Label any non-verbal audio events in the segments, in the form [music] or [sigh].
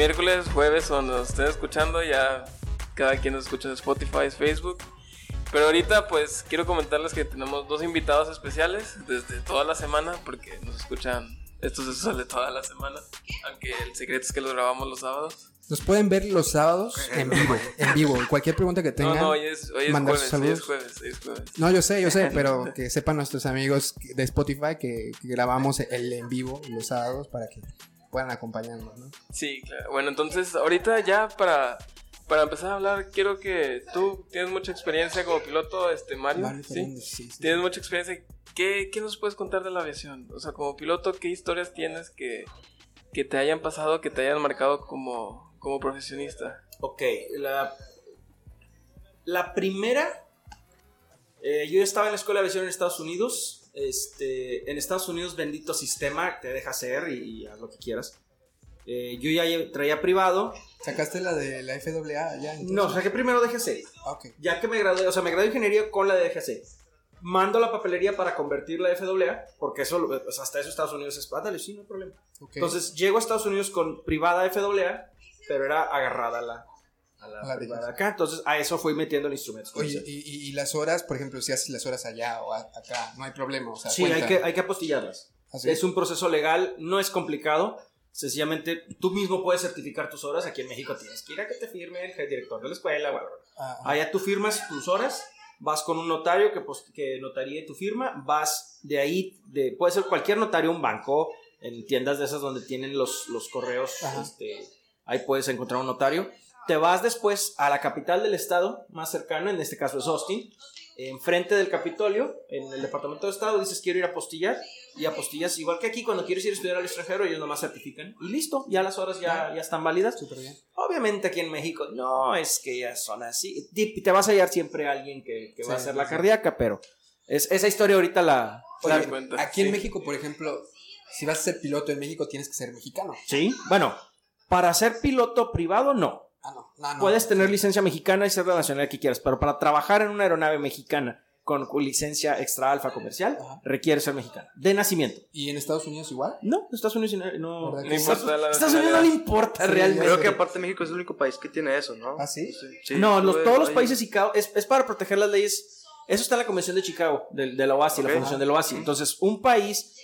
Miércoles, jueves, cuando nos estén escuchando, ya cada quien nos escucha en Spotify, Facebook. Pero ahorita pues quiero comentarles que tenemos dos invitados especiales desde toda la semana, porque nos escuchan, esto se sale toda la semana, aunque el secreto es que lo grabamos los sábados. Nos pueden ver los sábados en vivo, en vivo. Cualquier pregunta que tengan. No, no, hoy es, hoy es jueves, hoy es jueves, hoy es jueves. No, yo sé, yo sé, [laughs] pero que sepan nuestros amigos de Spotify que, que grabamos el en vivo los sábados para que puedan acompañarnos, ¿no? Sí, claro. Bueno, entonces ahorita ya para, para empezar a hablar, quiero que tú tienes mucha experiencia como piloto, este Mario. Mario ¿sí? Fernández, sí, sí. Tienes mucha experiencia. ¿Qué, ¿Qué nos puedes contar de la aviación? O sea, como piloto, ¿qué historias tienes que, que te hayan pasado, que te hayan marcado como, como profesionista? Ok, la, la primera, eh, yo estaba en la escuela de aviación en Estados Unidos. Este, en Estados Unidos, bendito sistema, te deja hacer y, y haz lo que quieras. Eh, yo ya traía privado. ¿Sacaste la de la FAA ya? entonces? No, saqué primero DGC. Ah. Ya que me gradué, o sea, me gradué de ingeniería con la de DGC. Mando la papelería para convertir la FAA, porque eso, pues, hasta eso Estados Unidos es, ah, dale, sí, no hay problema. ok. Entonces llego a Estados Unidos con privada FAA, pero era agarrada la, a la A la privada DGC. acá. Entonces a eso fui metiendo el instrumento. Oye, y, y- y las horas, por ejemplo, si haces las horas allá o a- acá, no hay problema, o sea, sí, hay que, hay que apostillarlas. Así. Es un proceso legal, no es complicado. Sencillamente tú mismo puedes certificar tus horas. Aquí en México tienes que ir a que te firme el director de la escuela. bla, bla, bla. Ah, ah. Allá tú firmas tus horas, vas con un notario que, post- que notaríe tu firma, vas de ahí, de, puede ser cualquier notario, un banco, en tiendas de esas donde tienen los, los correos, este, ahí puedes encontrar un notario. Te vas después a la capital del estado más cercana, en este caso es Austin, enfrente del Capitolio, en el Departamento de Estado, dices quiero ir a apostillar y apostillas igual que aquí cuando quieres ir a estudiar al extranjero ellos nomás certifican y listo, ya las horas ya, ya están válidas. Súper bien. Obviamente aquí en México no es que ya son así. Te vas a hallar siempre a alguien que, que va a hacer sí, la sí. cardíaca, pero es, esa historia ahorita la... Oye, la- cuenta, Aquí en sí. México, por ejemplo, si vas a ser piloto en México, tienes que ser mexicano. sí, bueno, para ser piloto privado no. No. no, no. Puedes tener Sí. licencia mexicana y ser de la nacionalidad que quieras, pero para trabajar en una aeronave mexicana con, licencia extra alfa comercial, Ajá. requiere ser mexicano. De nacimiento. ¿Y en Estados Unidos igual? No, Estados Unidos no... no ¿Verdad No importa la Estados Unidos no le importa Sí, realmente. Creo que aparte México es el único país que tiene eso, ¿no? ¿Ah, sí? sí no, los- todos los ahí. países ICAO es, es para proteger las leyes. Eso está en la Convención de Chicago, de, de la OASI, la. Fundación de la OASI. Entonces, un país,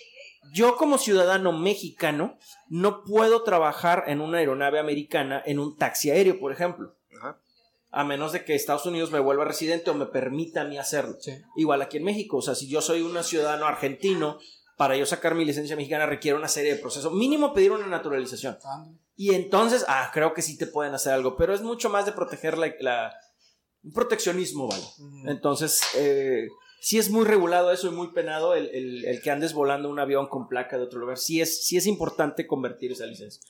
yo como ciudadano mexicano, no puedo trabajar en una aeronave americana en un taxi aéreo, por ejemplo. Ajá. A menos de que Estados Unidos me vuelva residente o me permita a mí hacerlo. Sí. Igual aquí en México. O sea, si yo soy un ciudadano argentino, para yo sacar mi licencia mexicana requiere una serie de procesos. Mínimo pedir una naturalización. Y entonces, ah, creo que sí te pueden hacer algo, pero es mucho más de proteger la, la- un proteccionismo, ¿vale? Entonces, eh, sí es muy regulado eso y muy penado el, el- el que andes volando un avión con placa de otro lugar. Sí es, sí es importante convertir esa licencia.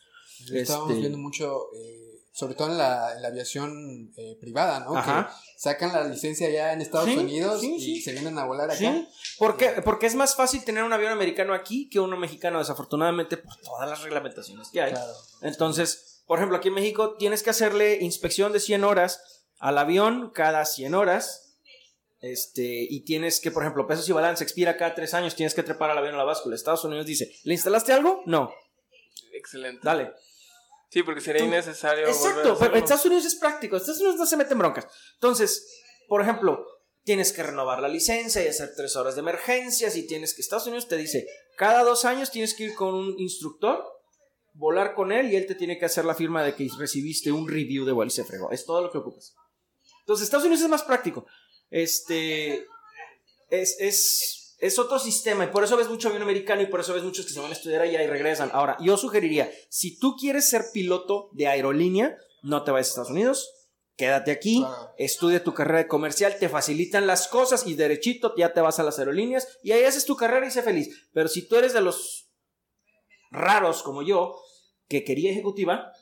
Estábamos Este- viendo mucho, eh, sobre todo en la, en la aviación eh, privada, ¿no? Ajá. Que sacan la licencia ya en Estados Sí, Unidos sí, y sí. se vienen a volar acá. ¿Por qué? Porque es más fácil tener un avión americano aquí que uno mexicano, desafortunadamente, por todas las reglamentaciones que hay. Claro. Entonces, por ejemplo, aquí en México tienes que hacerle inspección de 100 horas al avión cada 100 horas. Este, y tienes que, por ejemplo, pesos y balance expira cada 3 años, tienes que trepar al avión a la báscula. Estados Unidos dice, ¿le instalaste algo? No, Excelente. dale. Sí, porque sería Tú- innecesario. a Exacto, pero. Estados Unidos es práctico, Estados Unidos no se mete en broncas. Entonces, por ejemplo, tienes que renovar la licencia y hacer tres horas de emergencias y tienes que, Estados Unidos te dice, cada dos años tienes que ir con un instructor, volar con él y él te tiene que hacer la firma de que recibiste un review de vuelo y se fregó. Es todo lo que ocupas. Entonces, Estados Unidos es más práctico. Este. Es, es, es otro sistema y por eso ves mucho avión americano y por eso ves muchos que se van a estudiar allá y regresan. Ahora, yo sugeriría, si tú quieres ser piloto de aerolínea, no te vayas a Estados Unidos, quédate aquí, Claro. estudia tu carrera de comercial, te facilitan las cosas y derechito ya te vas a las aerolíneas y ahí haces tu carrera y sé feliz. Pero si tú eres de los raros como yo, que quería ejecutiva,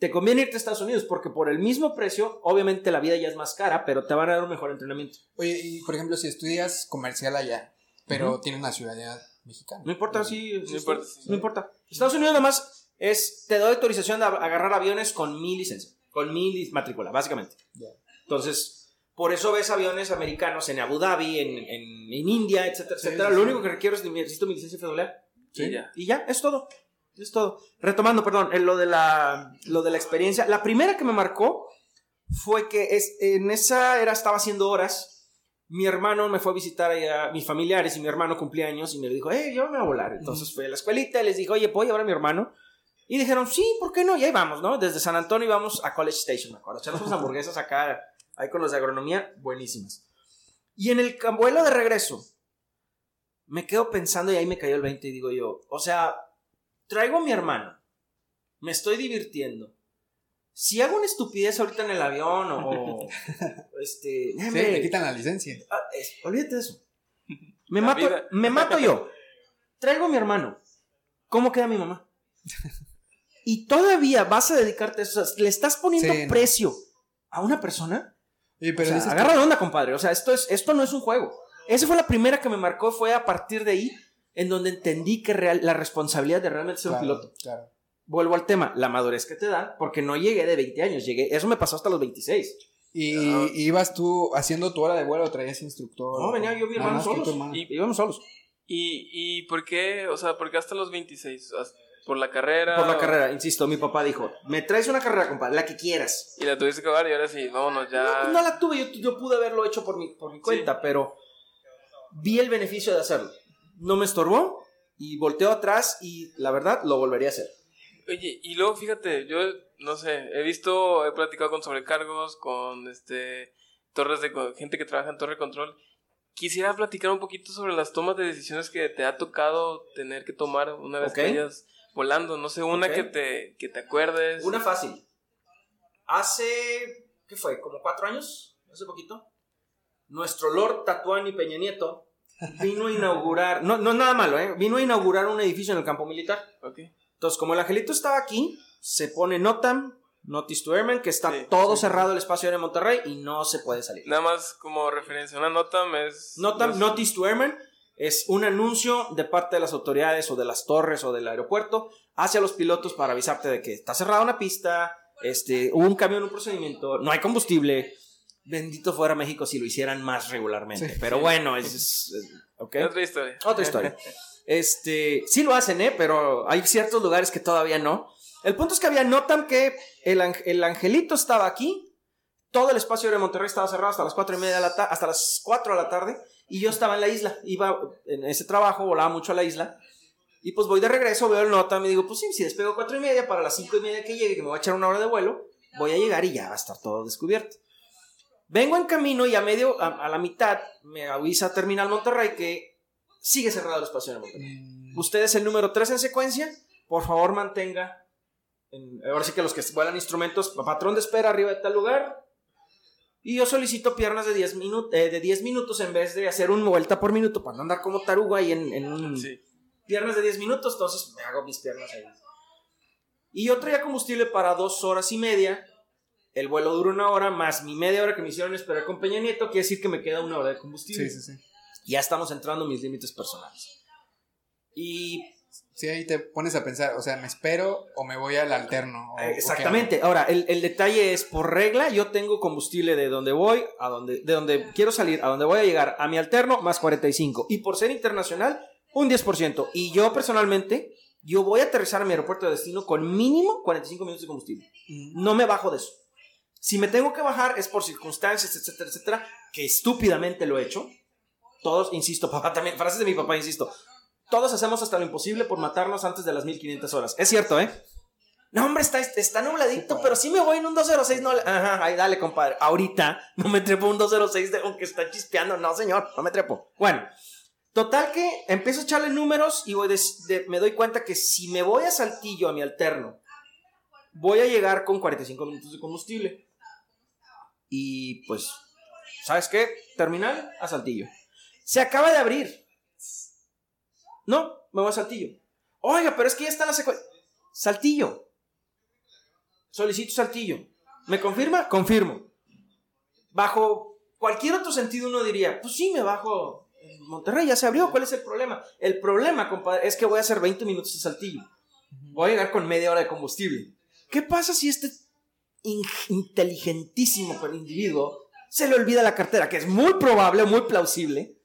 te conviene irte a Estados Unidos porque por el mismo precio, obviamente la vida ya es más cara, pero te van a dar un mejor entrenamiento. Oye, y por ejemplo, si estudias comercial allá, pero tienes nacionalidad mexicana. No importa si... No importa, sí. No importa. Estados Unidos nada más es, te doy autorización de agarrar aviones con mi licencia, con mi matrícula, básicamente. Ya. Entonces, por eso ves aviones americanos en Abu Dhabi, en, en, en India, etcétera, Sí, etcétera. sí, Lo sí. único que requiero es necesito mi licencia FAA Y ya. y ya, es todo. Es todo. Retomando, perdón, lo de la, lo de la experiencia. La primera que me marcó fue que es, en esa era estaba haciendo horas. Mi hermano me fue a visitar a mis familiares y mi hermano cumplía años y me dijo, hey, yo me voy a volar. Entonces fui a la escuelita y les dije, oye, ¿puedo llevar a mi hermano? Y dijeron, sí, ¿por qué no? Y ahí vamos, ¿no? Desde San Antonio íbamos a College Station, me acuerdo. Echamos unas [laughs] hamburguesas acá, ahí con los de agronomía, buenísimas. Y en el vuelo de regreso, me quedo pensando y ahí me cayó el 20 y digo yo, o sea, traigo a mi hermano, me estoy divirtiendo. Si hago una estupidez ahorita en el avión o, o, [laughs] este, Sí, hombre, te quitan la licencia. ah, es- olvídate de eso. [laughs] Me La mato, vida. me mato yo. Traigo a mi hermano. ¿Cómo queda mi mamá? [laughs] Y todavía vas a dedicarte a eso. O sea, le estás poniendo Sí, no. precio a una persona. O pero sea, dices agarra de onda, compadre. O sea, esto, es, esto no es un juego. Esa fue la primera que me marcó. Fue a partir de ahí en donde entendí que real- la responsabilidad de realmente ser un Claro, piloto. Claro. Vuelvo al tema, la madurez que te dan, porque no llegué de 20 años, llegué, eso me pasó hasta los 26. ¿Y y ibas tú haciendo tu hora de vuelo o traías instructor? No, venía yo y mi hermano solos. Y- Íbamos solos. ¿Y, ¿Y por qué? O sea, ¿por qué hasta los 26? ¿Hasta- ¿Por la carrera? Por la o- carrera, insisto, mi papá dijo, me traes una carrera, compadre, la que quieras. Y la tuviste que acabar y ahora sí, vámonos No, ya. pues no la tuve, yo, yo pude haberlo hecho por mi, por mi cuenta, pero vi el beneficio de hacerlo. No me estorbó y volteo atrás y la verdad lo volvería a hacer. Oye, y luego fíjate, yo no sé, he visto, he platicado con sobrecargos, con este torres de gente que trabaja en torre control. Quisiera platicar un poquito sobre las tomas de decisiones que te ha tocado tener que tomar una vez que Ok. vayas volando. No sé, una que te que te acuerdes. Una fácil. Hace, ¿qué fue? ¿Como cuatro años? Hace poquito. Nuestro Lord Tatuani Peña Nieto vino a inaugurar, no, no es nada malo, ¿eh? Vino a inaugurar un edificio en el campo militar. Entonces, como el angelito estaba aquí, se pone NOTAM, Notice to Airmen, que está Sí, todo sí. cerrado el espacio aéreo de Monterrey y no se puede salir. Nada más como referencia, una nota es... NOTAM, no es- Notice to Airmen, es un anuncio de parte de las autoridades o de las torres o del aeropuerto hacia los pilotos para avisarte de que está cerrada una pista, este, hubo un cambio en un procedimiento, no hay combustible. Bendito fuera México si lo hicieran más regularmente. Sí, pero sí. bueno, es, es- otra historia. Otra historia. [laughs] Este, sí lo hacen, ¿eh? Pero hay ciertos lugares que todavía no. El punto es que había notan que el, el angelito estaba aquí, todo el espacio de Monterrey estaba cerrado hasta las cuatro y media de la tarde, hasta las 4 de la tarde, y yo estaba en la isla, iba en ese trabajo, volaba mucho a la isla, y pues voy de regreso, veo el notam y digo, pues sí, si despego cuatro y media, para las cinco y media que llegue, que me voy a echar una hora de vuelo, voy a llegar y ya va a estar todo descubierto. Vengo en camino y a medio, a, a la mitad, me avisa Terminal Monterrey que sigue cerrado el espacio de Monterrey. Mm, Usted es el número 3 en secuencia. Por favor, mantenga. en- ahora sí que los que vuelan instrumentos, patrón de espera arriba de tal lugar. Y yo solicito piernas de 10, minu- eh, de 10 minutos en vez de hacer una vuelta por minuto para no andar como tarugo ahí en, en un. Sí. Piernas de 10 minutos, entonces me hago mis piernas ahí. Y yo traía combustible para dos horas y media. El vuelo dura una hora, más mi media hora que me hicieron esperar con Peña Nieto, quiere decir que me queda una hora de combustible. Sí, sí, sí. Ya estamos entrando a mis límites personales. Y Sí, ahí te pones a pensar, o sea, ¿me espero o me voy al alterno? O- o? Exactamente. Ahora, el, el detalle es, por regla, yo tengo combustible de donde voy, a donde, de donde quiero salir, a donde voy a llegar, a mi alterno, más 45. Y por ser internacional, un 10%. Y yo personalmente, yo voy a aterrizar a mi aeropuerto de destino con mínimo 45 minutos de combustible. No me bajo de eso. Si me tengo que bajar es por circunstancias, etcétera, etcétera, que estúpidamente lo he hecho. Todos, insisto, [laughs] papá también, frases de mi papá, insisto. Todos hacemos hasta lo imposible por matarnos antes de las 1500 horas. Es cierto, ¿eh? No, hombre, está, está nubladito, pero sí me voy en un 206. No, ajá, ahí dale, compadre. Ahorita no me trepo un 206 de, aunque está chispeando. No, señor, no me trepo. Bueno, total que empiezo a echarle números y voy des- de- me doy cuenta que si me voy a Saltillo, a mi alterno, voy a llegar con 45 minutos de combustible. Y pues, ¿sabes qué? Terminal a Saltillo. Se acaba de abrir. No, me voy a Saltillo. Oiga, pero es que ya está la secuencia. Saltillo. Solicito Saltillo. ¿Me confirma? Confirmo. Bajo cualquier otro sentido uno diría, pues sí, me bajo Monterrey, ya se abrió, ¿cuál es el problema? El problema, compadre, es que voy a hacer 20 minutos de Saltillo. Voy a llegar con media hora de combustible. ¿Qué pasa si este in- inteligentísimo individuo se le olvida la cartera, que es muy probable, muy plausible,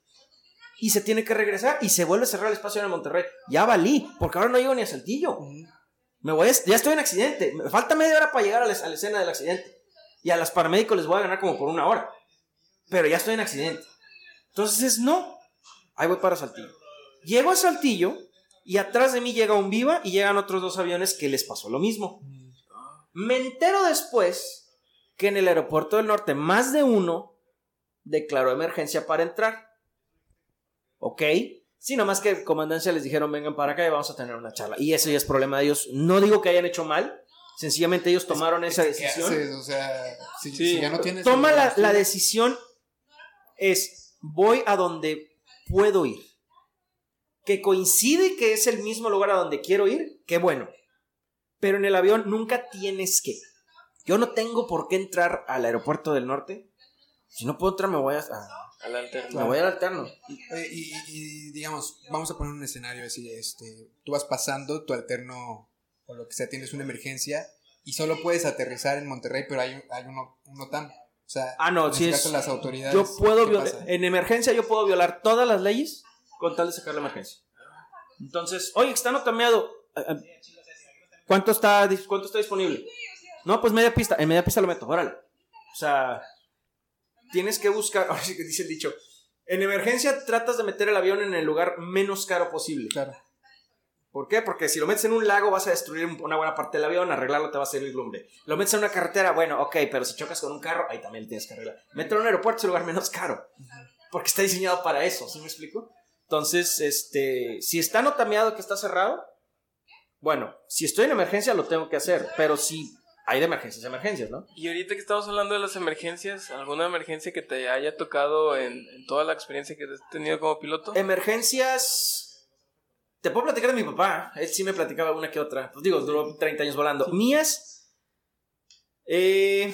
y se tiene que regresar y se vuelve a cerrar el espacio en Monterrey? Ya valí, porque ahora no llego ni a Saltillo. Me voy a- ya estoy en accidente. Me falta media hora para llegar a la, escena del accidente. Y a los paramédicos les voy a ganar como por una hora. Pero ya estoy en accidente. Entonces, no. Ahí voy para Saltillo. Llego a Saltillo y atrás de mí llega un Viva y llegan otros dos aviones que les pasó lo mismo. Me entero después que en el aeropuerto del norte más de uno declaró emergencia para entrar. ¿Ok? Sí, nomás que comandancia les dijeron vengan para acá y vamos a tener una charla. Y eso ya es problema de ellos. No digo que hayan hecho mal, sencillamente ellos tomaron esa ¿Qué decisión. haces? O sea, si, Sí. si ya no tienes. Toma la, la decisión es voy a donde puedo ir. Que coincide que es el mismo lugar a donde quiero ir, qué bueno. Pero en el avión nunca tienes que. Yo no tengo por qué entrar al aeropuerto del norte. Si no puedo entrar, me voy a, a- Al alterno. me voy al alterno. Y, y- y, digamos, vamos a poner un escenario así, este, tú vas pasando, tu alterno o lo que sea, tienes una emergencia y solo puedes aterrizar en Monterrey, pero hay, hay uno, un OTAN. O sea, Ah, no, en sí este es- caso las autoridades. Yo puedo ¿qué violar. En emergencia, yo puedo violar todas las leyes con tal de sacar la emergencia. Entonces, oye, está notameado. ¿Cuánto está, ¿Cuánto está disponible? No, pues media pista. En media pista lo meto, órale. O sea, tienes que buscar. [laughs] Ahora sí que dice el dicho. En emergencia tratas de meter el avión en el lugar menos caro posible. Claro. ¿Por qué? Porque si lo metes en un lago vas a destruir un- una buena parte del avión, arreglarlo te va a servir lumbre. Lo metes en una carretera, bueno, ok, pero si chocas con un carro, ahí también lo tienes que arreglar. Meterlo en un aeropuerto es el lugar menos caro. Porque está diseñado para eso, ¿sí me explico? Entonces, este, si está notameado que está cerrado, bueno, si estoy en emergencia lo tengo que hacer, pero si hay de emergencias, emergencias, ¿no? Y ahorita que estamos hablando de las emergencias, ¿alguna emergencia que te haya tocado en, en toda la experiencia que has tenido como piloto? Emergencias. Te puedo platicar de mi papá. Él sí me platicaba una que otra. Pues digo, duró 30 años volando. Mías. eh,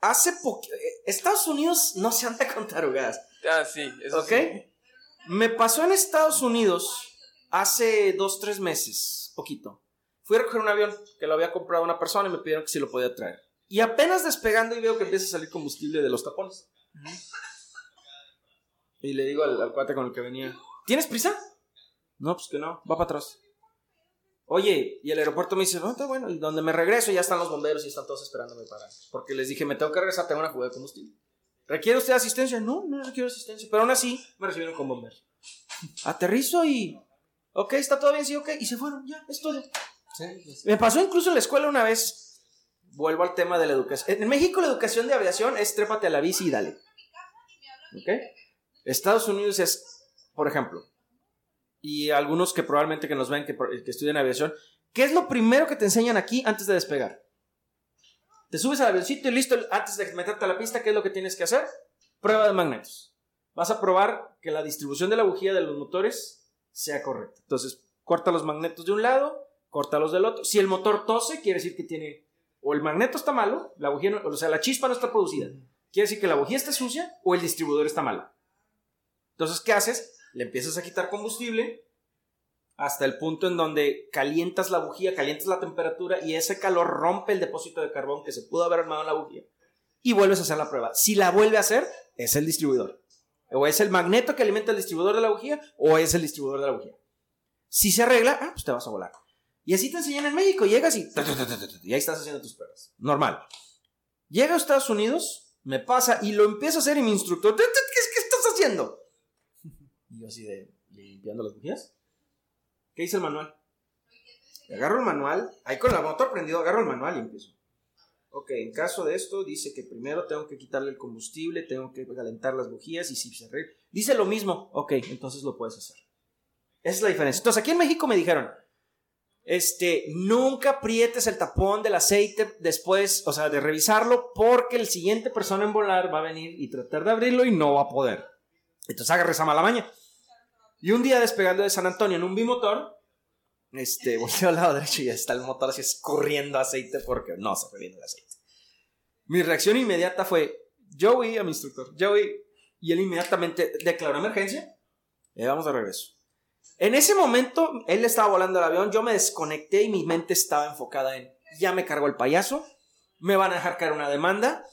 hace poco. Estados Unidos no se anda con tarugadas. Ah, sí, eso ¿Ok? sí. Me pasó en Estados Unidos hace dos, tres meses. Poquito. Fui a recoger un avión que lo había comprado una persona y me pidieron que si lo podía traer. Y apenas despegando y veo que empieza a salir combustible de los tapones. Y le digo al, al cuate con el que venía, ¿tienes prisa? No, pues que no, va para atrás. Oye, y el aeropuerto me dice, no, está bueno, y donde me regreso ya están los bomberos y están todos esperándome para... Porque les dije, me tengo que regresar, tengo una fuga de combustible. ¿Requiere usted asistencia? No, no requiero asistencia, pero aún así me recibieron con bomberos. Aterrizo y... Ok, está todo bien, sí, ok, y se fueron, ya, es todo. Sí, pues, Me pasó incluso en la escuela una vez. Vuelvo al tema de la educación. En México la educación de aviación es trépate a la bici y dale. ¿Ok? Estados Unidos es, por ejemplo, y algunos que probablemente que nos ven que, que estudian aviación, ¿qué es lo primero que te enseñan aquí antes de despegar? Te subes al avioncito y listo, antes de meterte a la pista, ¿qué es lo que tienes que hacer? Prueba de magnetos. Vas a probar que la distribución de la bujía de los motores sea correcta. Entonces, corta los magnetos de un lado, corta los del otro. Si el motor tose, quiere decir que tiene o el magneto está malo, la bujía no- o sea, la chispa no está producida. Quiere decir que la bujía está sucia o el distribuidor está malo. Entonces, ¿qué haces? Le empiezas a quitar combustible hasta el punto en donde calientas la bujía, calientas la temperatura y ese calor rompe el depósito de carbón que se pudo haber armado en la bujía y vuelves a hacer la prueba. Si la vuelve a hacer, es el distribuidor. O es el magneto que alimenta el distribuidor de la bujía o es el distribuidor de la bujía. Si se arregla, ah, pues te vas a volar. Y así te enseñan en México. Llegas y, y ahí estás haciendo tus pruebas. Normal. Llega a Estados Unidos, me pasa y lo empiezo a hacer y mi instructor, ¿qué, estás haciendo? [laughs] Y yo así de, limpiando las bujías. ¿Qué dice el manual? Agarro el manual, ahí con el motor prendido, agarro el manual y empiezo. Ok, en caso de esto, dice que primero tengo que quitarle el combustible, tengo que calentar las bujías y si se arregla. Dice lo mismo, ok, entonces lo puedes hacer. Esa es la diferencia. Entonces, aquí en México me dijeron, este, nunca aprietes el tapón del aceite después, o sea, de revisarlo, porque el siguiente persona en volar va a venir y tratar de abrirlo y no va a poder. Entonces agarre esa mala maña. Y un día despegando de San Antonio en un bimotor, este, [laughs] volteo al lado derecho y ya está el motor así escurriendo aceite porque no se fue bien el aceite. Mi reacción inmediata fue, Joey a mi instructor, Joey, y él inmediatamente declaró emergencia. Y vamos de regreso. En ese momento, él estaba volando el avión, yo me desconecté y mi mente estaba enfocada en, ya me cargó el payaso, me van a dejar caer una demanda,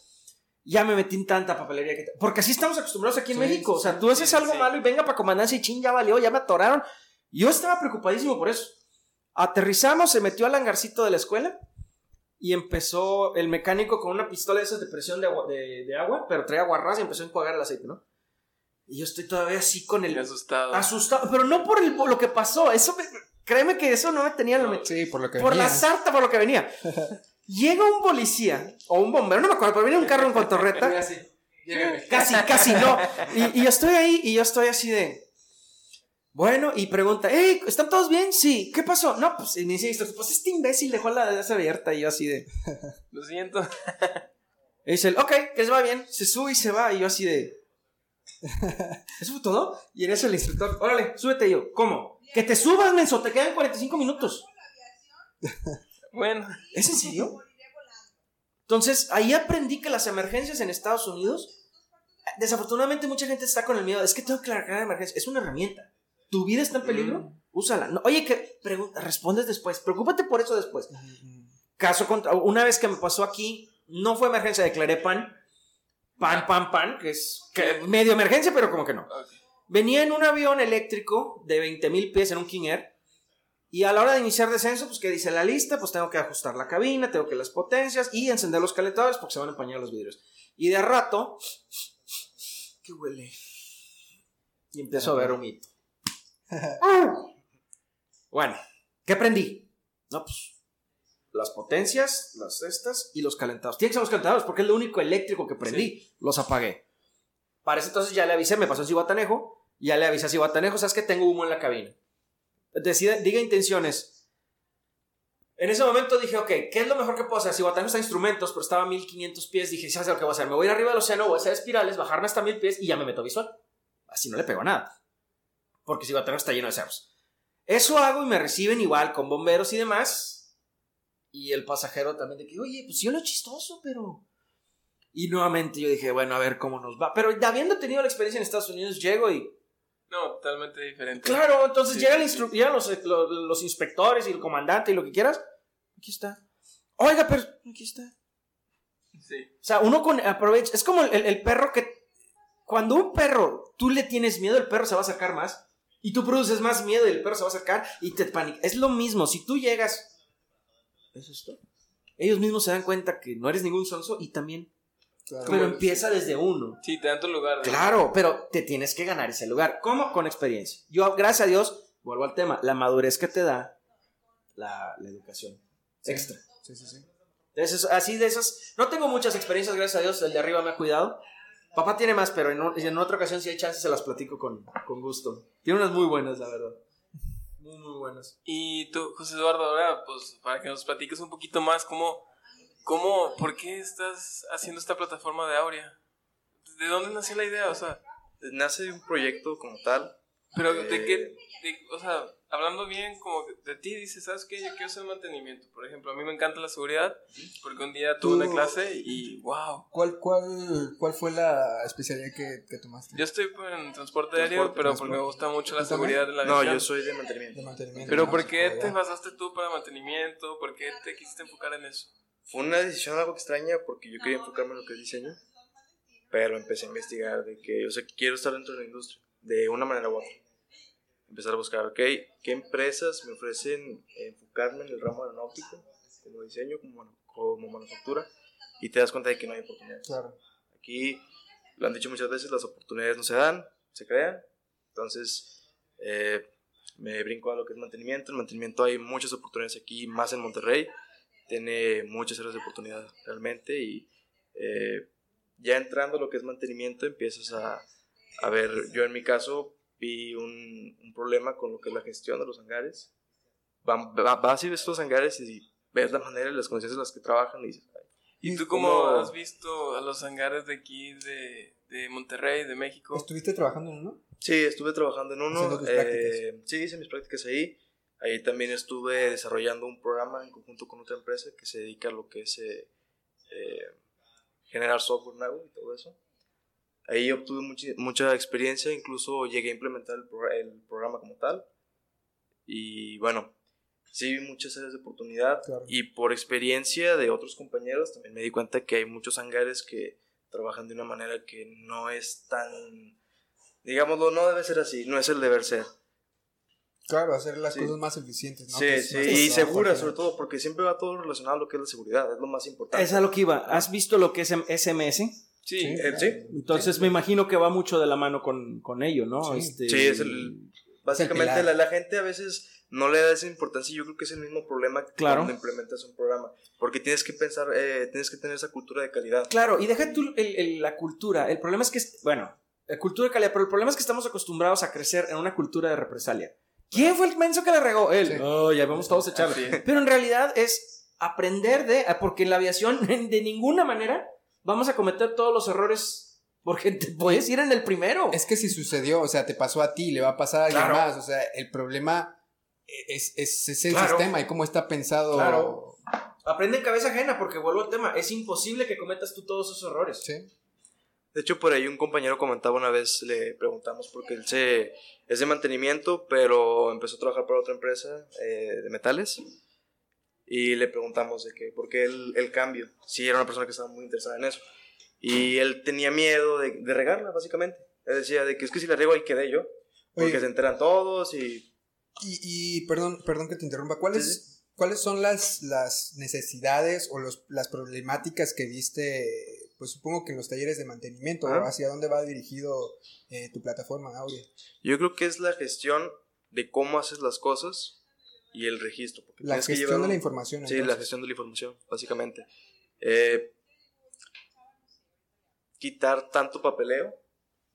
ya me metí en tanta papelería que... Porque así estamos acostumbrados aquí en Sí, México. O sea, tú haces algo sí. malo y venga para comandancia y ching, ya valió, ya me atoraron. Yo estaba preocupadísimo por eso. Aterrizamos, se metió al hangarcito de la escuela y empezó el mecánico con una pistola de esas de presión de agua, de, de agua pero traía guarras y empezó a enjuagar el aceite, ¿no? Y yo estoy todavía así con el... Me asustado. Asustado, pero no por, el, por lo que pasó. Eso me- créeme que eso no me tenía... lo me- Sí, por lo que por la venía. sarta, por lo que venía. [laughs] Llega un policía o un bombero, no me acuerdo, pero viene un carro en cotorreta. [laughs] Casi, casi no. Y, y yo estoy ahí y yo estoy así de. Bueno, y pregunta, hey, ¿están todos bien? Sí. ¿Qué pasó? No, pues, y me dice, pues este imbécil dejó la llave abierta y yo así de. [laughs] Lo siento. Y dice él, ok, que se va bien. Se sube y se va y yo así de. [laughs] ¿Eso fue todo? Y en eso el instructor, órale, súbete Y yo. ¿Cómo? Que te subas, menso, te quedan 45 minutos. [laughs] Bueno, ¿Es en serio? Entonces, ahí aprendí que las emergencias en Estados Unidos, desafortunadamente mucha gente está con el miedo, es que tengo que largar la emergencia, es una herramienta. Tu vida está en peligro, Mm. úsala. No, oye, que pregunta, respondes después, preocúpate por eso después. Caso contra, una vez que me pasó aquí, no fue emergencia, declaré pan, pan, pan, pan, que es que medio emergencia, pero como que no. Venía en un avión eléctrico de 20 mil pies en un King Air. Y a la hora de iniciar descenso, pues que dice la lista, pues tengo que ajustar la cabina, tengo que las potencias y encender los calentadores porque se van a empañar los vidrios. Y de rato, [sniffs] ¿qué huele? Y empiezo a ver humito. Bueno, ¿qué aprendí? No, pues las potencias, las estas y los calentadores. Tienen que ser los calentadores porque es lo único eléctrico que prendí. Los apagué. Para ese entonces ya le avisé, me pasó a Cihuatanejo, ya le avisé a Cihuatanejo, sabes que tengo humo en la cabina. Decida, diga intenciones. En ese momento dije, ok, ¿qué es lo mejor que puedo hacer? Cihuatanejo está en instrumentos, pero estaba a 1500 pies. Dije, ¿sabes lo que voy a hacer? Me voy a ir arriba del océano, voy a hacer espirales, bajarme hasta 1000 pies y ya me meto visual. Así no le pego nada. Porque Cihuatanejo está lleno de cerros. Eso hago y me reciben igual con bomberos y demás. Y el pasajero también de que, oye, pues yo lo chistoso, pero... Y nuevamente yo dije, bueno, a ver cómo nos va. Pero habiendo tenido la experiencia en Estados Unidos, llego y No, totalmente diferente. Claro, entonces Sí, llega sí, sí. llegan los, los, los inspectores y el comandante y lo que quieras. Aquí está. Oiga, pero aquí está. Sí. O sea, uno con aprovecha. Es como el, el perro que. Cuando un perro tú le tienes miedo, el perro se va a acercar más. Y tú produces más miedo y el perro se va a acercar y te panica. Es lo mismo. Si tú llegas. ¿Es esto? Ellos mismos se dan cuenta que no eres ningún sonso y también. Claro. Pero empieza desde uno. Sí, te dan tu lugar. ¿no? Claro, pero te tienes que ganar ese lugar. ¿Cómo? Con experiencia. Yo, gracias a Dios, vuelvo al tema, la madurez que te da la, la educación Sí. extra. Sí, sí, sí. Entonces, así de esas, no tengo muchas experiencias, gracias a Dios, el de arriba me ha cuidado. Papá tiene más, pero en, un- en otra ocasión si hay chance se las platico con, con gusto. Tiene unas muy buenas, la verdad. Muy, muy buenas. Y tú, José Eduardo, ahora, pues, para que nos platiques un poquito más, ¿cómo, cómo, por qué estás haciendo esta plataforma de Aurea? ¿De dónde nació la idea? O sea, Nace de un proyecto como tal. pero de Eh, qué, de- o sea, hablando bien como que de ti, dices, ¿sabes qué? Yo quiero hacer mantenimiento. Por ejemplo, a mí me encanta la seguridad, porque un día tuve una clase y, wow. ¿Cuál, cuál, ¿Cuál fue la especialidad que, que tomaste? Yo estoy en transporte aéreo, pero transporte. porque me gusta mucho la seguridad de la No, yo soy de mantenimiento. De mantenimiento. Pero ¿no? ¿por qué Ya. te basaste tú para mantenimiento? ¿Por qué te quisiste enfocar en eso? Fue una decisión algo extraña porque yo quería enfocarme en lo que es diseño. Pero empecé a investigar de que, o sea, quiero estar dentro de la industria, de una manera u otra. Empezar a buscar, ok, ¿qué empresas me ofrecen enfocarme en el ramo aeronáutico, como diseño, como, como manufactura? Y te das cuenta de que no hay oportunidades. Claro. Aquí, lo han dicho muchas veces, las oportunidades no se dan, se crean. Entonces, eh, me brinco a lo que es mantenimiento. En mantenimiento hay muchas oportunidades aquí, más en Monterrey. Tiene muchas áreas de oportunidad realmente y eh, ya entrando a lo que es mantenimiento empiezas a, a ver, yo en mi caso vi un, un, problema con lo que es la gestión de los hangares. Vas y ves los hangares y ves la manera y las condiciones en las que trabajan y dices, ¿Y tú cómo, has visto a los hangares de aquí, de, de, Monterrey, de México? ¿Estuviste trabajando en uno? Sí, estuve trabajando en uno. Eh, sí, hice mis prácticas ahí. Ahí también estuve desarrollando un programa en conjunto con otra empresa que se dedica a lo que es eh, eh generar software nuevo y todo eso. Ahí obtuve mucha, mucha experiencia, incluso llegué a implementar el, el programa como tal. Y bueno, sí vi muchas áreas de oportunidad y por experiencia de otros compañeros también me di cuenta que hay muchos hangares que trabajan de una manera que no es tan, digámoslo, no debe ser así, no es el deber ser. Claro, hacer las cosas más eficientes, ¿no? Sí, sí, y seguras sobre todo, porque siempre va todo relacionado a lo que es la seguridad, es lo más importante. Es a lo que iba. ¿Has visto lo que es SMS? Sí, sí. Eh, Entonces me imagino que va mucho de la mano con, con ello, ¿no? Sí, este, sí es el... Básicamente la, la gente a veces no le da esa importancia y yo creo que es el mismo problema que cuando implementas un programa. Porque tienes que pensar, eh, tienes que tener esa cultura de calidad. Claro, y deja tú la cultura. El problema es que, bueno, la cultura de calidad, pero el problema es que estamos acostumbrados a crecer en una cultura de represalia. ¿Quién fue el menso que le regó? Él. Oh, ya vamos todos a echarle. Pero en realidad es aprender de, porque en la aviación [laughs] de ninguna manera vamos a cometer todos los errores porque te puedes ir en el primero. Es que si sucedió, o sea, te pasó a ti, le va a pasar a alguien más. O sea, el problema es, es, es el sistema y cómo está pensado. Claro. Aprende en cabeza ajena, porque vuelvo al tema. Es imposible que cometas tú todos esos errores. Sí. De hecho, por ahí un compañero comentaba una vez, le preguntamos, porque él se, es de mantenimiento, pero empezó a trabajar para otra empresa eh, de metales. Y le preguntamos de que, por qué el, el, cambio. Si era una persona que estaba muy interesada en eso. Y él tenía miedo de, de regarla, básicamente. Él decía de que es que si la riego ahí quedé yo. Porque se enteran todos y y, y, perdón, perdón que te interrumpa, ¿cuáles, ¿cuáles son las, las necesidades o los, las problemáticas que viste, pues supongo que en los talleres de mantenimiento, hacia dónde va dirigido eh, tu plataforma, Aurea? Yo creo que es la gestión de cómo haces las cosas y el registro. la gestión de la información. Sí, la gestión de la información, básicamente. Eh, quitar tanto papeleo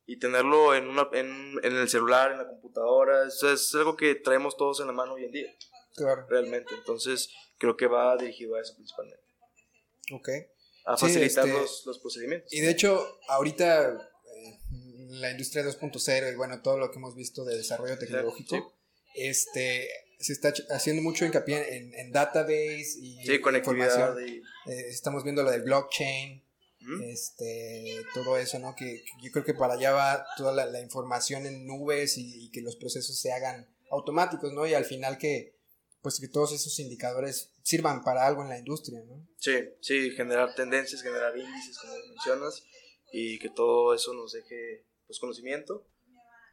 y tenerlo en, una, en, en, el celular, en la computadora, eso es algo que traemos todos en la mano hoy en día. Claro. Realmente. Entonces, creo que va dirigido a eso principalmente. Ok. A facilitar este, los, los, procedimientos. Y de hecho, ahorita eh, la industria 2.0 y bueno, todo lo que hemos visto de desarrollo tecnológico, este se está haciendo mucho hincapié en, en database y sí, conectividad y... Eh, estamos viendo lo del blockchain este, todo eso, ¿no? Que, yo creo que para allá va toda la, información en nubes y, que los procesos se hagan automáticos, ¿no? Y al final que, pues que todos esos indicadores sirvan para algo en la industria, ¿no? Sí, sí, generar tendencias, generar índices, como mencionas, y que todo eso nos deje, pues, conocimiento.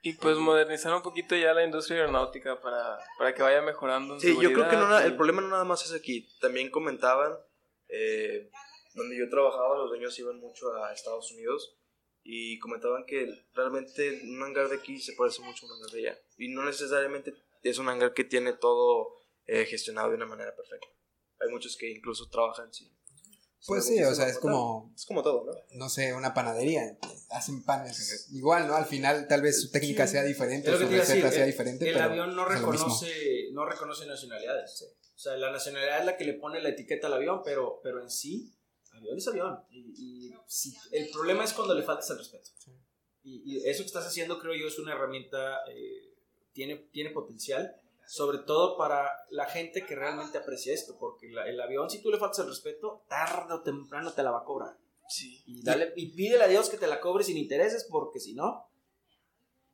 Y pues modernizar un poquito ya la industria aeronáutica para, para que vaya mejorando. sí, yo creo que no, el problema no nada más es aquí. También comentaban eh, donde yo trabajaba, los dueños iban mucho a Estados Unidos y comentaban que realmente un hangar de aquí se parece mucho a un hangar de allá. Y no necesariamente es un hangar que tiene todo eh, gestionado de una manera perfecta. Hay muchos que incluso trabajan sin. Pues sí, o sea, es como. Es como todo, ¿no? No sé, una panadería. Hacen panes igual, ¿no? Al final, tal vez su técnica sea diferente, su receta sea diferente. El avión no reconoce, no reconoce nacionalidades. O sea, la nacionalidad es la que le pone la etiqueta al avión, pero, pero en sí avión es avión. Y, si, el problema es cuando le faltas el respeto. Y, eso que estás haciendo, creo yo, es una herramienta, eh, tiene, tiene potencial, sobre todo para la gente que realmente aprecia esto, porque el avión, si tú le faltas el respeto, tarde o temprano te la va a cobrar. Sí. Y, dale, y pídele a Dios que te la cobre sin intereses, porque si no...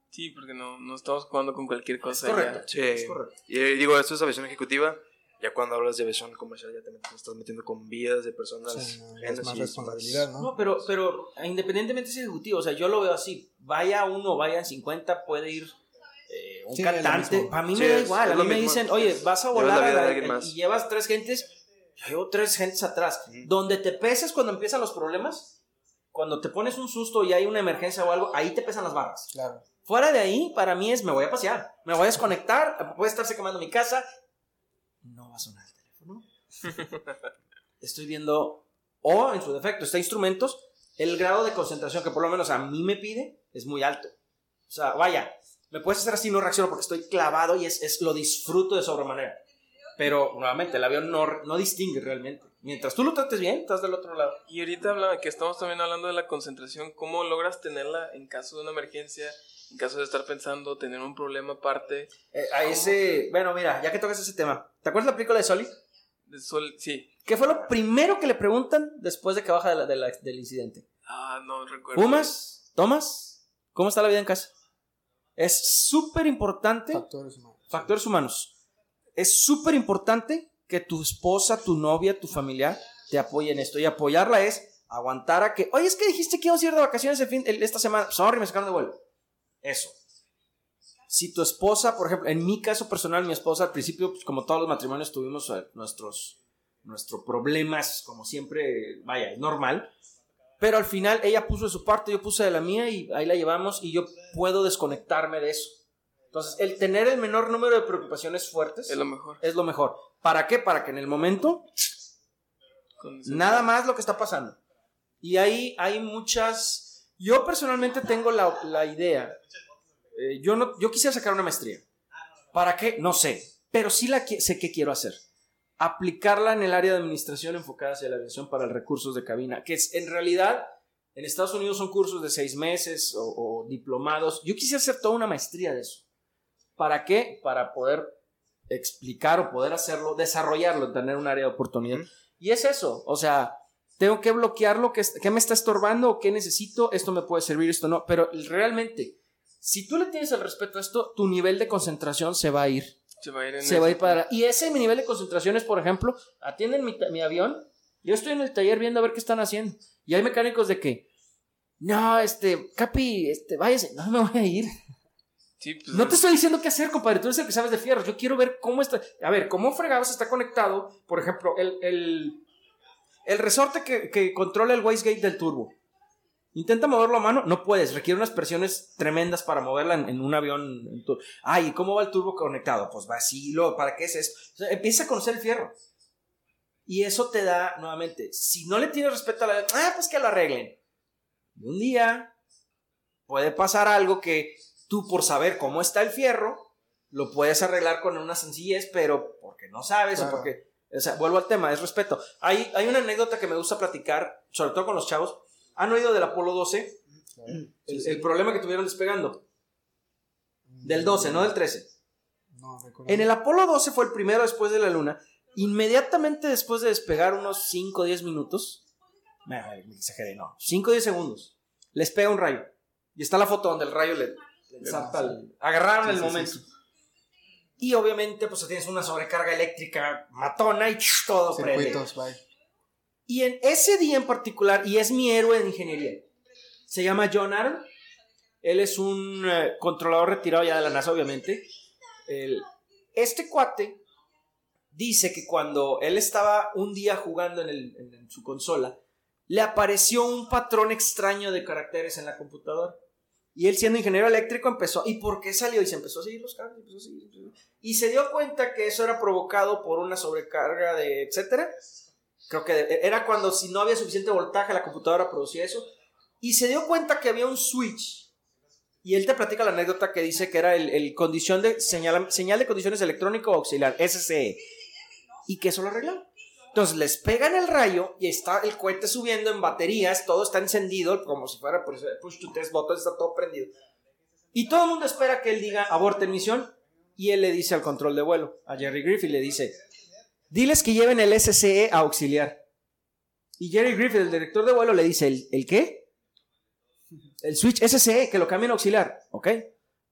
Sí, porque no, no estamos jugando con cualquier cosa. Es correcto. Sí. Es correcto. Y digo, esto es aviación ejecutiva ya cuando hablas de aviación comercial ya te estás metiendo con vidas de personas. es más responsabilidad, ¿no? No, pero, pero independientemente de ejecutivo, o sea, yo lo veo así. Vaya uno, vayan 50, puede ir un cantante. A mí me da igual. a mí me dicen, oye, vas a volar a y llevas tres gentes. Yo llevo tres gentes atrás. Donde te pesas cuando empiezan los problemas, cuando te pones un susto y hay una emergencia o algo, ahí te pesan las barras. Claro. Fuera de ahí, para mí es me voy a pasear, me voy a desconectar, puede estarse quemando mi casa, no va a sonar el teléfono. [laughs] Estoy viendo, o en su defecto, está instrumentos, el grado de concentración que por lo menos a mí me pide es muy alto. O sea, vaya, me puedes hacer así, no reacciono porque estoy clavado y es, es lo disfruto de sobremanera. Pero nuevamente, el avión no, no distingue realmente. Mientras tú lo trates bien, estás del otro lado. Y ahorita habla, que estamos también hablando de la concentración, ¿cómo logras tenerla en caso de una emergencia? En caso de estar pensando, tener un problema aparte. Eh, a ese, bueno, mira, ya que tocas ese tema, ¿te acuerdas la película de Soli? De sol, sí. ¿Qué fue lo primero que le preguntan después de que baja de la- de la- del incidente? Ah, no recuerdo. ¿Fumas? ¿Tomas? ¿Cómo está la vida en casa? Es súper importante. Factores humanos. Factores humanos. Es súper importante que tu esposa, tu novia, tu familiar te apoyen en esto. Y apoyarla es aguantar a que, oye, es que dijiste que íbamos a ir de vacaciones el fin, el- esta semana. Sorry, me sacaron de vuelo. Eso. Si tu esposa, por ejemplo, en mi caso personal, mi esposa al principio, pues, como todos los matrimonios, tuvimos eh, nuestros, nuestros problemas, como siempre, vaya, es normal. Pero al final ella puso de su parte, yo puse de la mía y ahí la llevamos y yo puedo desconectarme de eso. Entonces, el tener el menor número de preocupaciones fuertes Es lo mejor. es lo mejor. ¿Para qué? Para que en el momento nada más lo que está pasando. Y ahí hay muchas... Yo personalmente tengo la, la idea. eh, yo, no, yo quisiera sacar una maestría. ¿Para qué? No sé. Pero sí la sé qué quiero hacer. Aplicarla en el área de administración enfocada hacia la aviación para recursos de cabina. Que es, en realidad, en Estados Unidos son cursos de seis meses o, o diplomados. Yo quisiera hacer toda una maestría de eso. ¿Para qué? Para poder explicar o poder hacerlo, desarrollarlo, tener un área de oportunidad. Y es eso, o sea, tengo que bloquear lo que, que me está estorbando o qué necesito, esto me puede servir, esto no, pero realmente, si tú le tienes el respeto a esto, tu nivel de concentración se va a ir, Se va a ir en se va a ir para... Y ese mi nivel de concentración es, por ejemplo, atienden mi, mi avión, yo estoy en el taller viendo a ver qué están haciendo, y hay mecánicos de que, no, este, Capi, este, váyase, no me voy a ir. Sí, pues, No te estoy diciendo qué hacer, compadre. Tú eres el que sabes de fierros. Yo quiero ver cómo está. A ver, cómo fregados está conectado. Por ejemplo, el, el, el resorte que, que controla el wastegate del turbo. Intenta moverlo a mano. No puedes. Requiere unas presiones tremendas para moverla en, en un avión. en tu- Ay, ¿y ¿cómo va el turbo conectado? Pues vacilo. ¿Para qué es esto? O sea, empieza a conocer el fierro. Y eso te da, nuevamente, si no le tienes respeto a la. Ah, pues que lo arreglen. Y un día puede pasar algo que tú por saber cómo está el fierro, lo puedes arreglar con una sencillez, pero porque no sabes Claro. o porque... O sea, vuelvo al tema, es respeto. Hay, hay una anécdota que me gusta platicar, sobre todo con los chavos. ¿Han oído del Apolo 12? El, el problema que tuvieron despegando. Del 12, no del 13. No, recuerdo. En el Apolo 12 fue el primero después de la Luna. Inmediatamente después de despegar unos 5 o 10 minutos, me, exageré, no, 5 o 10 segundos, les pega un rayo. Y está la foto donde el rayo le, le zapta el- Agarraron Sí, el sí, sí, momento. sí. Y obviamente, pues tienes una sobrecarga eléctrica matona y todo prende. Circuitos, bye. Y en ese día en particular, y es mi héroe de ingeniería, se llama John Aaron. Él es un eh, controlador retirado ya de la NASA, obviamente. El- este cuate dice que cuando él estaba un día jugando en, su consola, le apareció un patrón extraño de caracteres en la computadora. Y él siendo ingeniero eléctrico empezó, ¿y por qué salió? Y se empezó a seguir los cables, y se dio cuenta que eso era provocado por una sobrecarga de etcétera. Creo que de- era cuando si no había suficiente voltaje la computadora producía eso. Y se dio cuenta que había un switch. Y él te platica la anécdota que dice que era el, el condición de señal, señal de condiciones electrónico auxiliar, SCE. Y que eso lo arreglaron. Entonces les pegan el rayo y está el cohete subiendo en baterías, todo está encendido, como si fuera pues, push to test button, está todo prendido. Y todo el mundo espera que él diga aborten misión. Y él le dice al control de vuelo, a Jerry Griffith, le dice, diles que lleven el SCE a auxiliar. Y Jerry Griffith, el director de vuelo, le dice, ¿el, ¿el qué? El switch SCE, que lo cambien a auxiliar, ¿ok?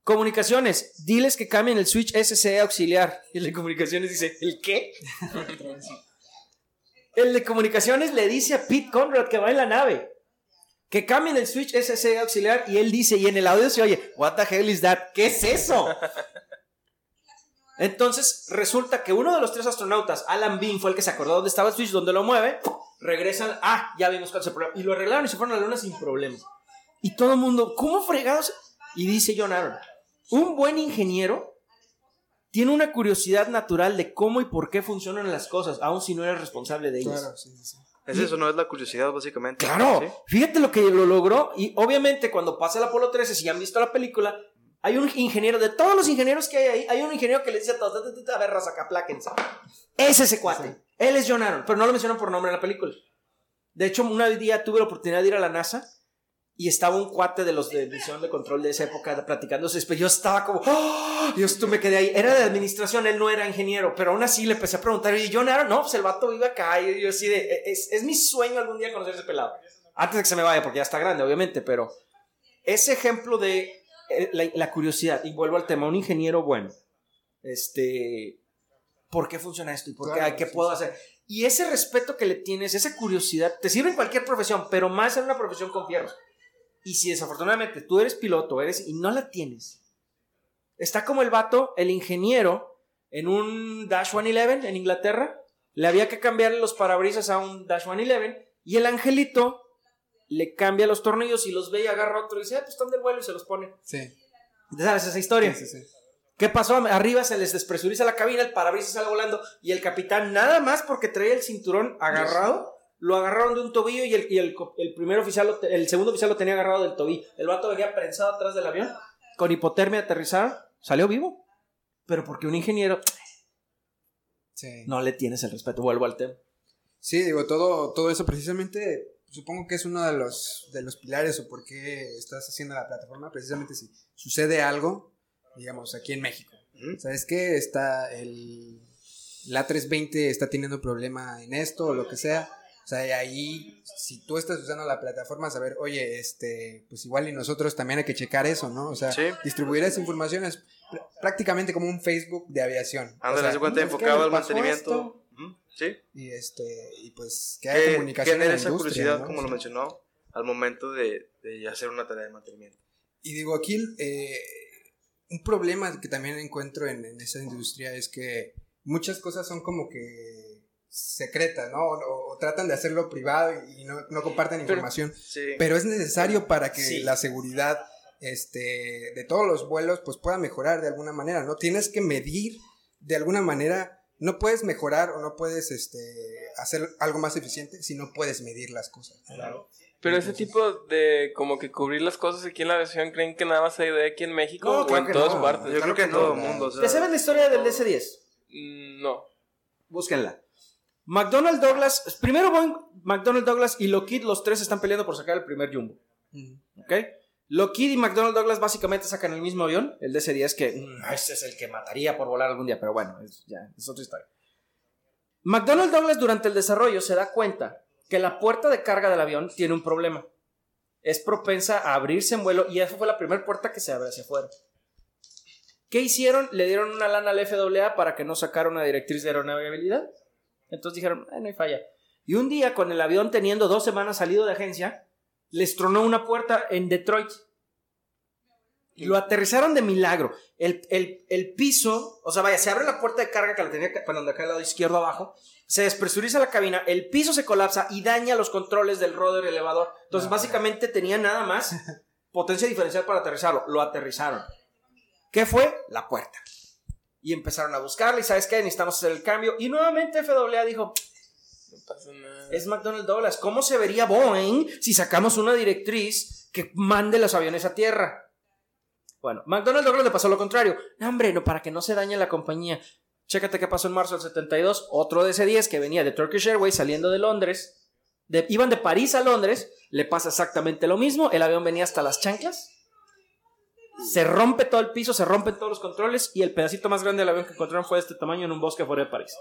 Comunicaciones, diles que cambien el switch SCE a auxiliar. Y el de comunicaciones dice, ¿el qué? [laughs] el de comunicaciones le dice a Pete Conrad que va en la nave que cambien el switch SCE a auxiliar y él dice, y en el audio se oye, what the hell is that? ¿Qué es eso? Entonces resulta que uno de los tres astronautas, Alan Bean, fue el que se acordó dónde estaba el switch, dónde lo mueve. Regresan, ah, ya vimos cuál es el problema. Y lo arreglaron y se fueron a la luna sin problemas. Y todo el mundo, ¿cómo fregados? Y dice John Aaron, un buen ingeniero tiene una curiosidad natural de cómo y por qué funcionan las cosas, aun si no eres responsable de ellas. Claro, sí, sí, sí. Es eso, no es la curiosidad, básicamente. Claro, ¿Sí? fíjate lo que lo logró. Y obviamente, cuando pasa el Apolo 13, si han visto la película, hay un ingeniero, de todos los ingenieros que hay ahí, hay un ingeniero que le dice a todos: "Ta, ta, ta, A ver, raza, acá, apláquense". Es ese cuate. Él es John Aaron, pero no lo mencionan por nombre en la película. De hecho, una día tuve la oportunidad de ir a la NASA y estaba un cuate de los de misión de control de esa época platicándose. Pero yo estaba como, ¡Oh! Dios, tú me quedé ahí. Era de administración, él no era ingeniero, pero aún así le empecé a preguntar. Y John Aaron, no, pues el vato vive acá. Y yo así de, es, es mi sueño algún día conocer ese pelado. Antes de que se me vaya, porque ya está grande, obviamente, pero ese ejemplo de la, la curiosidad, y vuelvo al tema, un ingeniero bueno, este, ¿por qué funciona esto? ¿Y por qué, Claro, qué sí, puedo hacer? Y ese respeto que le tienes, esa curiosidad, te sirve en cualquier profesión, pero más en una profesión con fierros. Y si desafortunadamente tú eres piloto, eres y no la tienes, está como el vato, el ingeniero, en un Dash 111 en Inglaterra, le había que cambiarle los parabrisas a un Dash 111 y el angelito le cambia los tornillos y los ve y agarra otro y dice, ah, pues están del vuelo y se los pone. Sí, ¿Sabes esa historia? sí, sí, sí. ¿Qué pasó? Arriba se les despresuriza la cabina, el parabrisas sale volando y el capitán, nada más porque traía el cinturón agarrado, lo agarraron de un tobillo y el, y el, el primer oficial, lo el segundo oficial lo tenía agarrado del tobillo. El vato venía prensado atrás del avión, con hipotermia aterrizaron, salió vivo. Pero porque un ingeniero Sí. no le tienes el respeto, vuelvo al tema. Sí, digo, todo, todo eso precisamente supongo que es uno de los, de los pilares o por qué estás haciendo la plataforma, precisamente si sucede algo, digamos, aquí en México. ¿Sabes qué? Está el... La 320 está teniendo problema en esto o lo que sea. O sea, y ahí, si tú estás usando la plataforma, saber, oye, este, pues igual y nosotros también hay que checar eso, ¿no? O sea, Sí. distribuir esa información es pr- prácticamente como un Facebook de aviación. O Ándale, sea, se cuenta es que enfocado al mantenimiento. esto, Sí. y este y pues que haya comunicación la esa curiosidad, ¿no? como lo mencionó, al momento de, de hacer una tarea de mantenimiento. y digo aquí eh, un problema que también encuentro en, en esa industria es que muchas cosas son como que secretas no o, o tratan de hacerlo privado y no, no comparten Pero- información Sí. pero es necesario para que Sí. la seguridad este de todos los vuelos pues pueda mejorar de alguna manera no tienes que medir de alguna manera no puedes mejorar o no puedes este hacer algo más eficiente si no puedes medir las cosas Pero ese tipo de como que cubrir las cosas aquí en la aviación, ¿creen que nada más hay de aquí en México No, o claro en todas no. partes? Yo creo que en todo el no. mundo. o sea, ¿Te sabes la historia del DC-10? Mm, No. Búsquenla. McDonnell Douglas, primero Boeing, McDonnell Douglas y Lockheed, los tres están peleando por sacar el primer Jumbo. ¿Ok? Lockheed y McDonnell Douglas básicamente sacan el mismo avión, el DC-10, que mm, ese es el que mataría por volar algún día, pero bueno, es, ya, es otra historia. McDonnell Douglas durante el desarrollo se da cuenta que la puerta de carga del avión tiene un problema. Es propensa a abrirse en vuelo y esa fue la primera puerta que se abre hacia afuera. ¿Qué hicieron? Le dieron una lana al FAA para que no sacara una directriz de aeronavegabilidad. Entonces dijeron, "Ah, no hay falla. Y un día, con el avión teniendo dos semanas salido de agencia, les tronó una puerta en Detroit. Y lo aterrizaron de milagro. El, el- el piso, o sea, vaya, se abre la puerta de carga que la tenía, bueno, de acá al lado izquierdo abajo, se despresuriza la cabina, el piso se colapsa y daña los controles del roder elevador. Entonces, No. básicamente tenía nada más [laughs] potencia diferencial para aterrizarlo. Lo aterrizaron. ¿Qué fue? La puerta. Y empezaron a buscarla y ¿sabes qué? Necesitamos hacer el cambio. Y nuevamente FAA dijo, Es McDonnell Douglas. ¿Cómo se vería Boeing si sacamos una directriz que mande los aviones a tierra? Bueno, McDonnell Douglas le pasó lo contrario. Hombre, no, para que no se dañe la compañía. Chécate qué pasó en marzo del 72. Otro DC-10 que venía de Turkish Airways saliendo de Londres. De- iban de París a Londres. Le pasa exactamente lo mismo. El avión venía hasta las chanclas. Se rompe todo el piso, se rompen todos los controles. Y el pedacito más grande del avión que encontraron fue de este tamaño en un bosque fuera de París.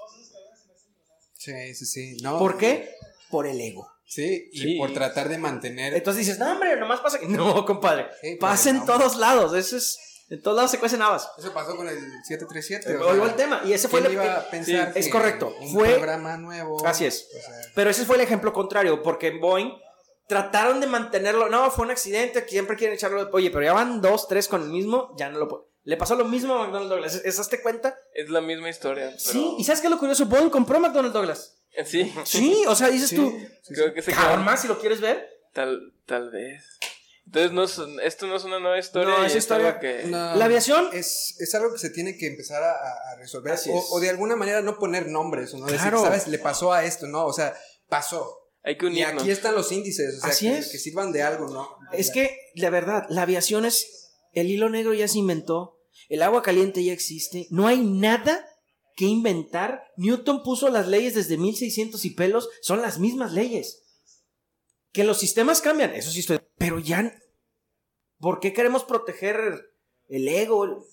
Sí sí sí no ¿Por qué? Por el ego. sí y Sí. por tratar de mantener Entonces dices, no, hombre, nomás pasa. que-". [laughs] No, compadre. Sí, pasa en no, todos lados. Eso es. En todos lados se cuecen habas. Eso pasó con el 737. o Vuelvo sea, al tema. Y ese fue ¿quién el. iba a pensar es correcto, Un fue- programa nuevo. Así es. o sea, Pero ese fue el ejemplo contrario, porque en Boeing trataron de mantenerlo. No, fue un accidente, siempre quieren echarlo. Oye, pero ya van dos, tres con el mismo, ya no lo puedo. Le pasó lo mismo a McDonnell Douglas. ¿Es- ¿Es hazte cuenta? Es la misma historia. Pero... Sí. ¿Y sabes qué es lo curioso? Boeing compró McDonnell Douglas. Eh, Sí. Sí, o sea, dices sí, tú, sí, Creo sí. que se cabrón más si lo quieres ver. Tal, tal vez. Entonces, no es- esto no es una nueva historia. No, y es historia- que... No, La aviación- es, es algo que se tiene que empezar a, a resolver. Así O, de alguna manera no poner nombres, o no decir, Claro. ¿sabes? Le pasó a esto, ¿no? O sea, pasó. Hay que Y unirnos. aquí están los índices, o sea, Así que, es. que sirvan de algo, ¿no? Es que, la verdad, la aviación es. El hilo negro ya se inventó. El agua caliente ya existe. No hay nada que inventar. Newton puso las leyes desde 1600 y pelos. Son las mismas leyes. Que los sistemas cambian. Eso sí estoy. Pero ya. ¿Por qué queremos proteger el ego?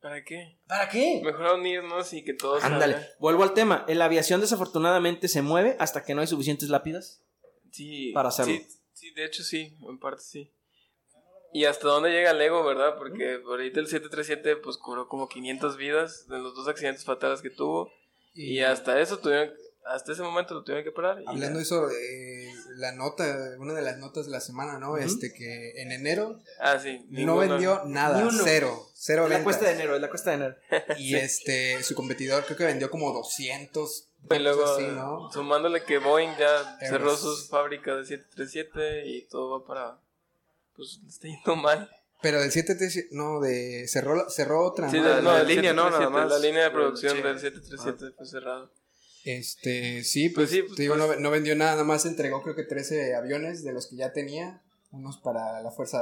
¿Para qué? ¿Para qué? Mejor unirnos y que todos... Ándale. Vuelvo al tema. La aviación desafortunadamente se mueve hasta que no hay suficientes lápidas. Sí. Para hacerlo. Sí, sí, de hecho sí, en parte sí. Y hasta dónde llega el ego, ¿verdad? Porque ahorita el 737 pues cobró como 500 vidas de los dos accidentes fatales que tuvo. Y hasta eso tuvieron, hasta ese momento lo tuvieron que parar. Hablando de eso, eh, la nota, una de las notas de la semana, ¿no? Este que en enero Ah, sí. no vendió nada, cero, cero la cuesta de enero, es la cuesta de enero. [laughs] Y este, su competidor creo que vendió como 200. Y luego, cosas así, ¿no? sumándole que Boeing ya Airbus. cerró sus fábricas de 737 y todo va para. Pues le está yendo mal. Pero del 737, no, de cerró, la- cerró otra, Sí, ¿no? de- la- no, la el línea, ¿no? Nada 737, La más. línea de producción del 737 fue cerrada. Este, sí, Pues pues, sí, pues, te digo, pues- no, no vendió nada, nada más entregó creo que 13 aviones de los que ya tenía, unos para la Fuerza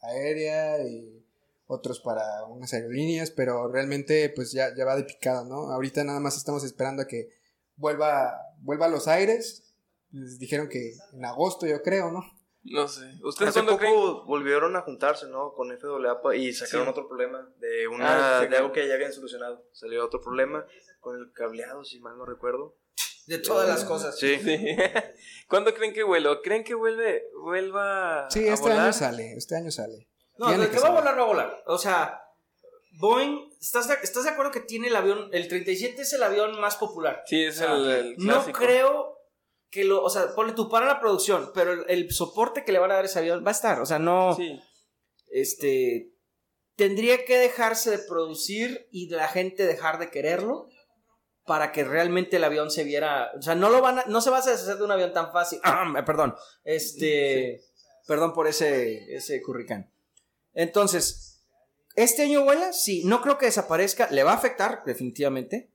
Aérea y otros para unas aerolíneas, pero realmente pues ya, ya va de picada, ¿no? Ahorita nada más estamos esperando a que vuelva, vuelva a los aires, les dijeron que en agosto yo creo, ¿no? No sé. ¿Ustedes Hace poco creen? volvieron a juntarse, ¿no? Con FAA y sacaron Sí. otro problema de una Ah, sí, de algo que ya habían solucionado. Salió otro problema con el cableado, si mal no recuerdo. De todas las cosas. Sí. Sí. [laughs] ¿Cuándo creen que vuelva? ¿Creen que vuelve, vuelva Sí, a este volar? año sale, este año sale. No, el que va a volar, va a volar. O sea, Boeing, ¿estás de, ¿estás de acuerdo que tiene el avión? El 37 es el avión más popular. Sí, es O sea, el, el No creo que lo. O sea, ponle tú para la producción, pero el, el soporte que le van a dar ese avión va a estar. O sea, no. Sí. Este. Tendría que dejarse de producir y la gente dejar de quererlo para que realmente el avión se viera. O sea, no lo van a, no se va a deshacer de un avión tan fácil. [clears throat] Ah, perdón. Este. Perdón por ese, ese curricán. Entonces, ¿este año vuela? Sí, no creo que desaparezca. Le va a afectar, definitivamente.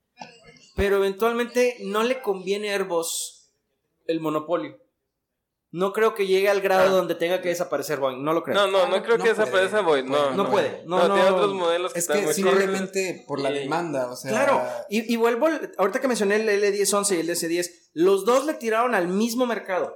Pero eventualmente no le conviene Airbus el monopolio. No creo que llegue al grado donde tenga que desaparecer Boeing. No lo creo. No, no, no creo No que desaparezca Boeing. No, no puede. No, No, no. tiene otros modelos que Es que simplemente por la demanda, o sea... Claro, y, y vuelvo, ahorita que mencioné el L1011 y el DS10, los dos le tiraron al mismo mercado.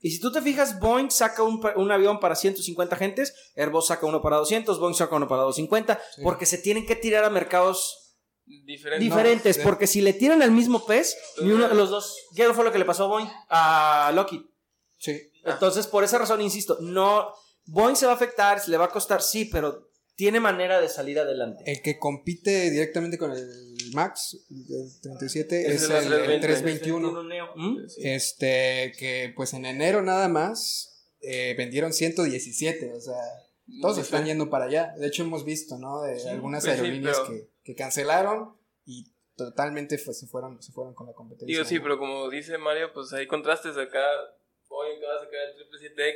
Y si tú te fijas, Boeing saca un avión para 150 gentes, Airbus saca uno para 200, Boeing saca uno para 250, Sí. porque se tienen que tirar a mercados diferentes. diferentes, porque si le tiran al mismo pez, ni uno de los dos, no fue lo que le pasó a Boeing, a Lockheed. Sí. Entonces, por esa razón, insisto, no, Boeing se va a afectar, se le va a costar, sí, pero tiene manera de salir adelante. El que compite directamente con el Max, el 37, Es es, el el, el 320. 321. Neo. ¿Mm? Este, que pues en enero nada más eh, vendieron 117, o sea, todos están sí. yendo para allá. De hecho, hemos visto, ¿no? De algunas pues sí, aerolíneas pero- que, que cancelaron y totalmente fue- se, fueron, se fueron con la competencia. Digo, sí, ¿no? pero como dice Mario, pues hay contrastes acá. Boeing acaba de sacar el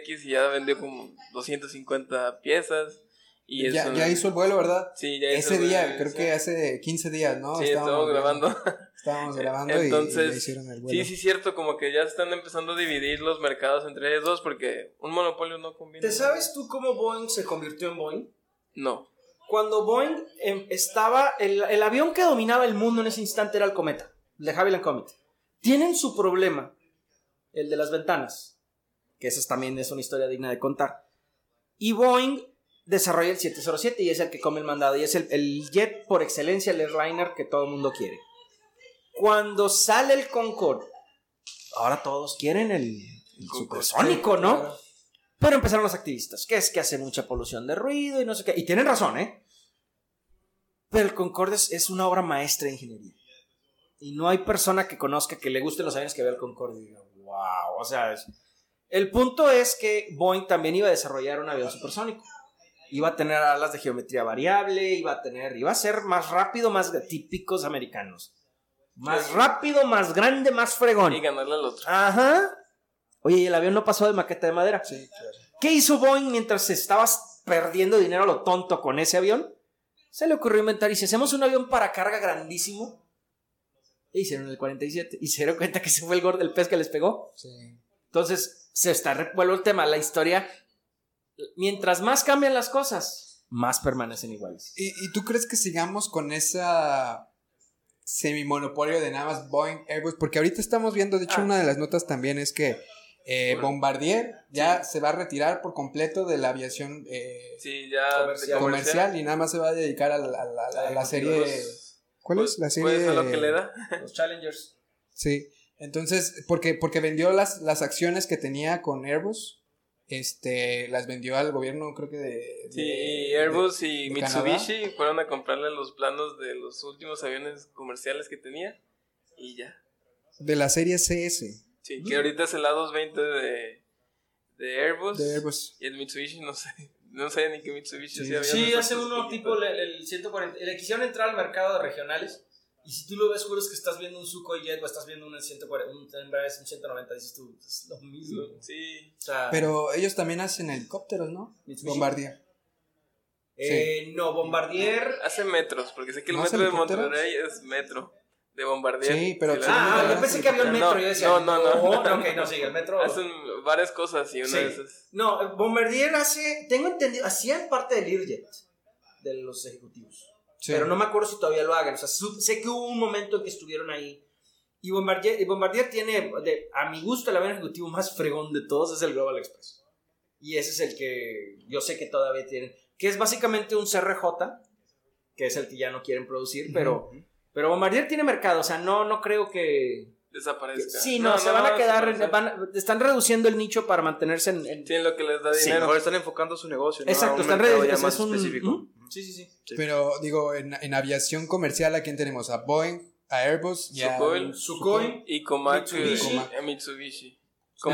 777X y ya vendió como 250 piezas. Y ya, eso- ya hizo el vuelo, ¿verdad? Sí, ya hizo Ese el día, vuelo, creo sí. que hace 15 días, ¿no? Sí, estamos viendo- grabando. [laughs] Estábamos grabando y- y, Entonces, ya hicieron el vuelo. Sí, sí, cierto, como que ya están empezando a dividir los mercados entre ellos dos porque un monopolio no conviene. ¿Te sabes tú cómo Boeing se convirtió en Boeing? No. Cuando Boeing em, estaba, el, el avión que dominaba el mundo en ese instante era el Cometa, el de Havilland Comet. Tienen su problema, el de las ventanas, que esa también es una historia digna de contar. Y Boeing desarrolla el 707 y es el que come el mandado y es el, el jet por excelencia, el airliner que todo el mundo quiere. Cuando sale el Concorde, ahora todos quieren el, el supersónico, ¿no? Pero empezaron los activistas, que es que hace mucha polución de ruido y no sé qué. Y tienen razón, ¿eh? Pero el Concorde es, una obra maestra de ingeniería. Y no hay persona que conozca que le gusten los aviones que vea el Concorde y diga, wow. O sea, es- el punto es que Boeing también iba a desarrollar un avión supersónico. Iba a tener alas de geometría variable, iba a tener, iba a ser más rápido, más típicos americanos. Más rápido, más grande, más fregón. Y ganarle al otro. Ajá. Oye, y el avión no pasó de maqueta de madera. Sí, claro. ¿Qué hizo Boeing mientras estabas perdiendo dinero a lo tonto con ese avión? Se le ocurrió inventar, y si hacemos un avión para carga grandísimo, e hicieron el 47 y se dieron cuenta que ese fue el gordo del pez que les pegó. Sí. Entonces, se está revuelvo el tema, la historia. Mientras más cambian las cosas, más permanecen iguales. ¿Y, y tú crees que sigamos con esa semimonopolio de nada más Boeing, Airbus? Porque ahorita estamos viendo, de hecho, Ah. una de las notas también es que eh, Bombardier ya se va a retirar por completo de la aviación eh, Sí, ya. de Comercial. comercial y nada más se va a dedicar a la, a la- a la serie. Pues, ¿Cuál pues, es? La serie. Pues a lo que le da. Los Challengers. Sí. Entonces, porque, porque vendió las, las acciones que tenía con Airbus. Este, las vendió al gobierno, creo que de. Sí, y Airbus y de Mitsubishi fueron a comprarle los planos de los últimos aviones comerciales que tenía y ya. de la serie CS Sí, que ahorita es el A220 de, de Airbus. de Airbus. Y el Mitsubishi, no sé. [laughs] No sé ni qué Mitsubishi Sí. sí, había Sí, hace uno tipo el, el 140. Le quisieron entrar al mercado de regionales. Y si tú lo ves, juras que estás viendo un Sukhoi Jet o estás viendo un 140, un un 190, dices tú, es lo mismo. Sí. O sea, Pero ellos también hacen helicópteros, ¿no? Mitsubishi. Bombardier. eh, no, Bombardier. Hace metros, porque sé que el ¿No metro de? Monterrey es metro. De Bombardier. Sí, pero Sí, Ah, yo pensé que había un no, metro. yo decía, no, no, no. ok, no, sí, el metro. [laughs] Hacen varias cosas y una Sí. de esas. No, Bombardier hace. Tengo entendido, hacían parte del Learjet de los ejecutivos. Sí. Pero no me acuerdo si todavía lo hagan. O sea, sé que hubo un momento en que estuvieron ahí. Y Bombardier, y Bombardier tiene, de- a mi gusto, el avión ejecutivo más fregón de todos es el Global Express. Y ese es el que yo sé que todavía tienen. Que es básicamente un CRJ, que es el que ya no quieren producir, pero, pero Bombardier tiene mercado. O sea, no, no creo que. que- Desaparezca. sí, no, se van a quedar. van- están reduciendo el nicho para mantenerse en. en- Sí, en lo que les da Sí, dinero. Ahora están enfocando su negocio. Exacto, están reduciendo. más Es un. específico. ¿Mm? Sí, sí, sí. Sí. Pero digo, en, en aviación comercial, ¿a quién tenemos? A Boeing, a Airbus y a Sukhoi. Sukhoi. Y Comac Mitsubishi. a Mitsubishi. ¿sí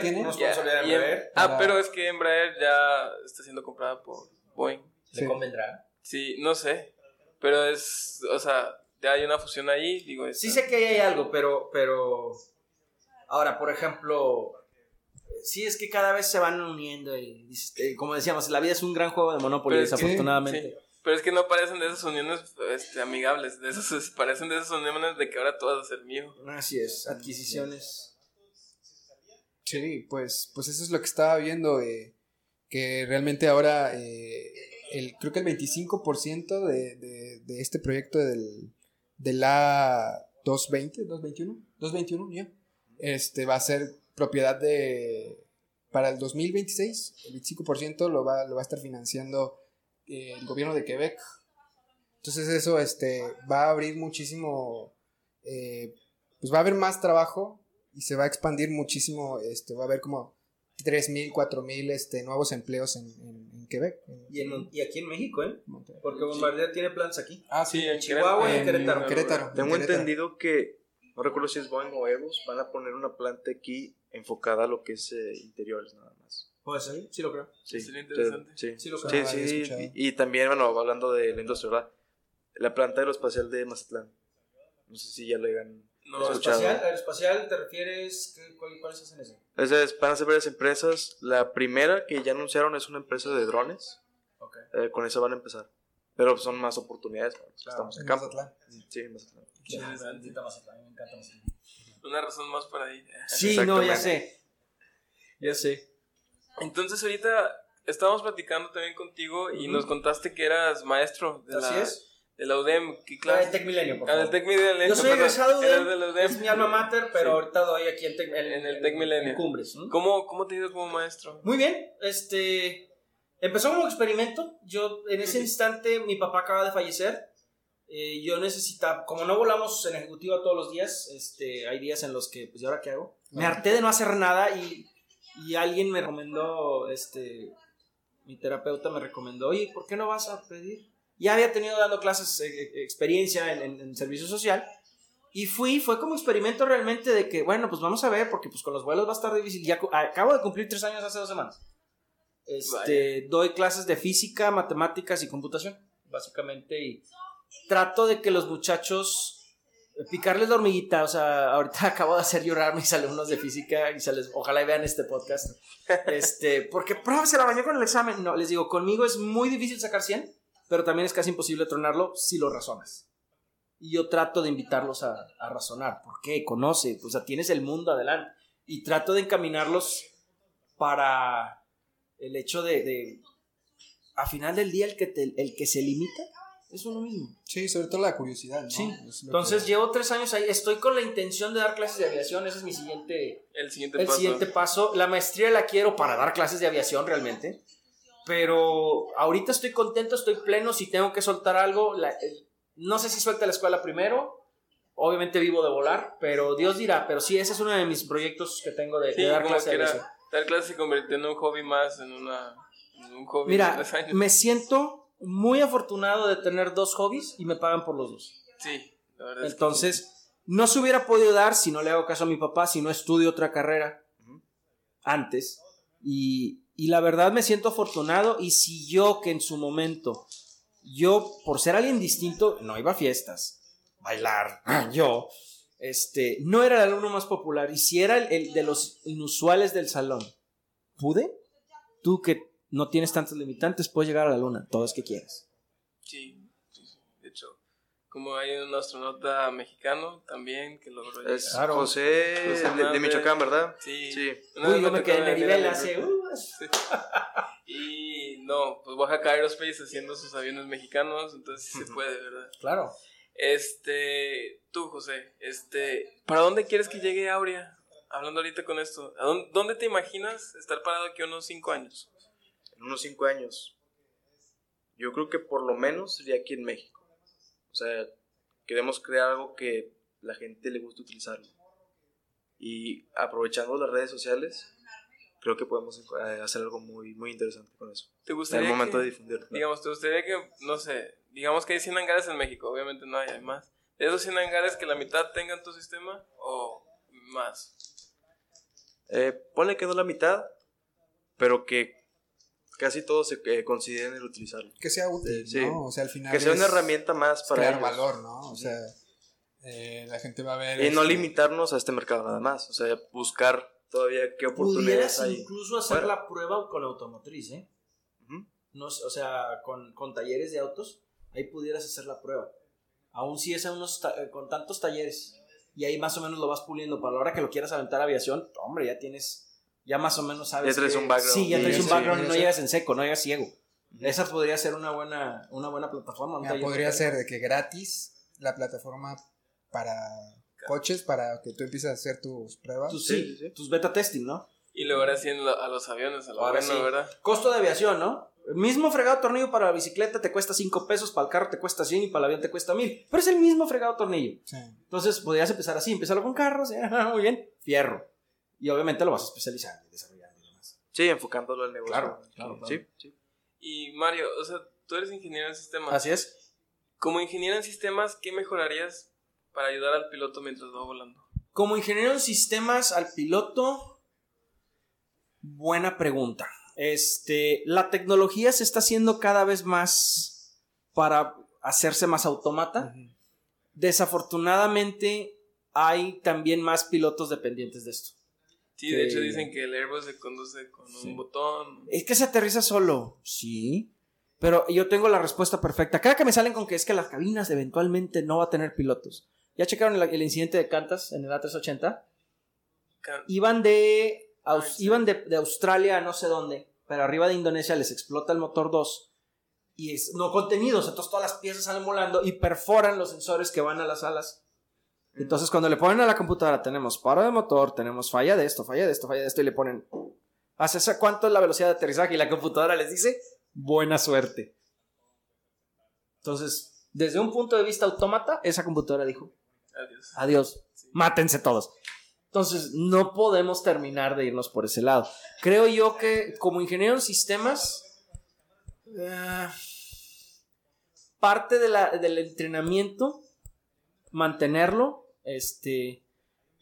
tiene? y em- Embraer. Ah, Para- pero es que Embraer ya está siendo comprada por Boeing. Sí. ¿Le convendrá? Sí, no sé. Pero es, o sea, hay una fusión ahí, digo. Sí sé que ahí hay algo, pero, pero... Ahora, por ejemplo... Sí, es que cada vez se van uniendo y, eh, como decíamos, la vida es un gran juego de Monopoly, Pero es que- desafortunadamente. sí. Pero es que no parecen de esas uniones este, amigables. De esas, es- parecen de esas uniones de que ahora todo va a ser mío. Así es, adquisiciones. Sí, pues, pues eso es lo que estaba viendo, eh, que realmente ahora eh, el, creo que el 25% de, de, de este proyecto del, del A220, 221, 221, ya, este va a ser propiedad de, para el 2026, el 25% lo va, lo va a estar financiando eh, el gobierno de Quebec. Entonces eso este, va a abrir muchísimo, eh, pues va a haber más trabajo y se va a expandir muchísimo, este, va a haber como 3.000, 4.000 este, nuevos empleos en, en, en Quebec. en- Y, en- y aquí en México, ¿eh? Monterrey. Porque Bombardier tiene planes aquí. Ah, Sí, en Chihuahua y en en Querétaro. Querétaro. Tengo en Querétaro. entendido que, no recuerdo si es Boeing o Airbus, van a poner una planta aquí enfocada a lo que es eh, interiores nada más. ¿Puede ser? Sí, lo creo. Sí, Sería interesante. Sí, Sí, lo creo. sí, y, y también, bueno, hablando de la industria, ¿verdad? La planta aeroespacial de Mazatlán. No sé si ya le hagan. No, escuchado. Aeroespacial, aeroespacial, ¿te refieres? ¿Qué- cuál- ¿Cuáles hacen eso? Esas van a ser varias empresas. La primera que ya anunciaron es una empresa de drones. Eh, con eso van a empezar. Pero son más oportunidades Claro, estamos en En campo. Mazatlán. Sí, en Mazatlán. Interesante. Me encanta Mazatlán, me encanta Mazatlán. Una razón más para ir. Sí, no, ya sé. Ya sé. Entonces ahorita estábamos platicando también contigo y nos contaste que eras maestro de, Así la, es. De la UDEM. ¿Qué La clase? del Tec Milenio, por Ah, favor. Tec Milenio. Yo soy egresado de, la UDEM. es mi alma mater, pero Sí. ahorita doy aquí en, Tec- en- En el Tec Milenio. en Cumbres. ¿Cómo, ¿Cómo te ha ido como maestro? Muy bien, este empezó como experimento. Yo en ese instante mi papá acaba de fallecer. Eh, yo necesitaba, como no volamos en ejecutiva todos los días, este, hay días en los que, pues, ¿y ahora qué hago? Me harté de no hacer nada y, y alguien me recomendó, este, mi terapeuta me recomendó, oye, ¿por qué no vas a pedir? Ya había tenido dando clases, eh, eh, experiencia en, en- en servicio social. Y fui, fue como experimento realmente de que, bueno, pues vamos a ver, porque pues con los vuelos va a estar difícil. Ya acabo de cumplir tres años hace dos semanas. Este, doy clases de física, matemáticas y computación, básicamente, y trato de que los muchachos picarles la hormiguita, o sea, ahorita [laughs] acabo de hacer llorar mis alumnos de física y se les, ojalá y vean este podcast. [laughs] Este, porque profe se la bañó con el examen. No, les digo, conmigo es muy difícil sacar 100, pero también es casi imposible tronarlo si lo razonas. Y yo trato de invitarlos a, a razonar. ¿Por qué? Conoce, o sea, tienes el mundo adelante. Y trato de encaminarlos para el hecho de, de a final del día, el que, te- el que se limita es uno mismo. Sí, sobre todo la curiosidad, Entonces que- llevo tres años ahí. Estoy con la intención de dar clases de aviación. Ese es mi siguiente, El siguiente el paso. siguiente paso. La maestría la quiero para dar clases de aviación realmente. Pero ahorita estoy contento, estoy pleno. Si tengo que soltar algo, la- el- no sé si suelta la escuela primero. Obviamente vivo de volar, pero Dios dirá. Pero sí, ese es uno de mis proyectos que tengo de, Sí, de dar que era-. Dar clases se convirtió en un hobby más, en, una, en un hobby Mira, años. me siento muy afortunado de tener dos hobbies y me pagan por los dos. Sí, la verdad es que Entonces, no se hubiera podido dar si no le hago caso a mi papá, si no estudio otra carrera antes. Y, y la verdad me siento afortunado y si yo que en su momento, yo por ser alguien distinto, no iba a fiestas, bailar, [laughs] yo, este, no era el alumno más popular y si era el, de los inusuales del salón, ¿pude? Tú que no tienes tantos limitantes, puedes llegar a la luna, todo es que quieras. Sí. Como hay un astronauta mexicano también que logró llegar. Es Claro. José José de-. Michoacán, ¿verdad? Sí. Sí. Uy, yo me quedé en hace... Sí. [laughs] Y no, pues Oaxaca Aerospace haciendo sus aviones mexicanos, entonces sí se puede, ¿verdad? Claro. Este, tú, José, este, ¿para dónde quieres que llegue Aurea? Hablando ahorita con esto, ¿a dónde, dónde te imaginas estar parado aquí unos cinco años? En unos cinco años. Yo creo que por lo menos sería aquí en México. O sea, queremos crear algo que la gente le guste utilizarlo. Y aprovechando las redes sociales, creo que podemos eh, hacer algo muy, muy interesante con eso. ¿Te En gustaría el momento que- de difundirlo. Digamos, ¿te gustaría que, no sé, digamos que hay 100 hangares en México, obviamente no hay, hay más. ¿De esos 100 hangares que la mitad tengan tu sistema o más? Eh, ponle que no la mitad, pero que casi todos se eh, consideren el utilizarlo. Que sea útil, Eh, sí. ¿no? O sea, al final Que sea una herramienta más para crear ellos. valor, ¿no? O sea, eh, la gente va a ver... Y no este, limitarnos a este mercado nada más. O sea, buscar todavía qué oportunidades Pudieras hay. incluso hacer la prueba con automotriz, ¿eh? Ujú. No, o sea, con, con talleres de autos, ahí pudieras hacer la prueba. Aún si es a unos ta- eh, con tantos talleres y ahí más o menos lo vas puliendo para la hora que lo quieras aventar a aviación, hombre, ya tienes, ya más o menos sabes. Ya traes que- un background. Sí, ya Sí, traes un sí, background y no llegas en seco, no llegas ciego. Esa podría ser una buena, una buena plataforma. un mira, podría ser de que gratis la plataforma para coches, para que tú empieces a hacer tus pruebas. Tus, Sí, sí, sí, sí. tus beta testing, ¿no? Y luego ahora sí a los aviones, a lo Ahora bueno, sí. ¿verdad? Costo de aviación, ¿no? El mismo fregado tornillo para la bicicleta te cuesta 5 pesos, para el carro te cuesta 100 y para el avión te cuesta 1000. Pero es el mismo fregado tornillo. Sí. Entonces podrías empezar así, empezarlo con carros, [laughs] ¿eh? muy bien, fierro. Y obviamente lo vas a especializar y desarrollar y demás. Sí, enfocándolo al negocio. Claro, claro, claro. Sí, sí. Y Mario, o sea, tú eres ingeniero en sistemas. Así es. Como ingeniero en sistemas, ¿qué mejorarías para ayudar al piloto mientras va volando? Como ingeniero en sistemas al piloto, buena pregunta. Este, la tecnología se está haciendo cada vez más para hacerse más automata. Desafortunadamente, hay también más pilotos dependientes de esto. Sí, de hecho dicen que el Airbus se conduce con Sí. un botón. Es que se aterriza solo. Sí. Pero yo tengo la respuesta perfecta. Cada que me salen con que es que las cabinas eventualmente no va a tener pilotos. ¿Ya checaron el, el incidente de Cantas en el A380? Ca- Iban de, Aus- Ah, sí. iban de, de Australia a no sé dónde, pero arriba de Indonesia les explota el motor 2 y es, no contenidos, entonces todas las piezas salen volando y perforan los sensores que van a las alas. Entonces cuando le ponen a la computadora tenemos paro de motor, tenemos falla de esto, falla de esto, falla de esto y le ponen ¿hace cuánto es la velocidad de aterrizaje? Y la computadora les dice buena suerte. Entonces, desde un punto de vista autómata, esa computadora dijo Adiós. Adiós. Mátense todos. Entonces, no podemos terminar de irnos por ese lado. Creo yo que como ingeniero en sistemas, eh, parte de la- del entrenamiento, mantenerlo, este,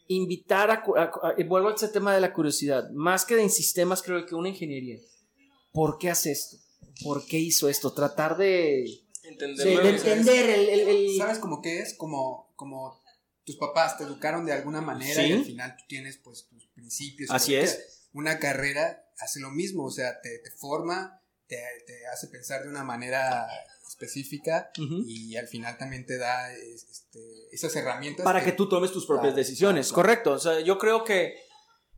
invitar a, a- a- y vuelvo a ese tema de la curiosidad, más que de en sistemas, creo que una ingeniería. ¿Por qué hace esto? ¿Por qué hizo esto? Tratar de, Entender de- de nuevos- entender el- el- el, ¿Sabes cómo qué es? Como, como tus papás te educaron de alguna manera Sí. y al final tú tienes pues tus principios. Así es. Una carrera hace lo mismo, o sea, te, te forma, te, te hace pensar de una manera específica y al final también te da es- este, esas herramientas. para que tú tomes tus propias Claro, decisiones, claro. correcto. O sea, yo creo que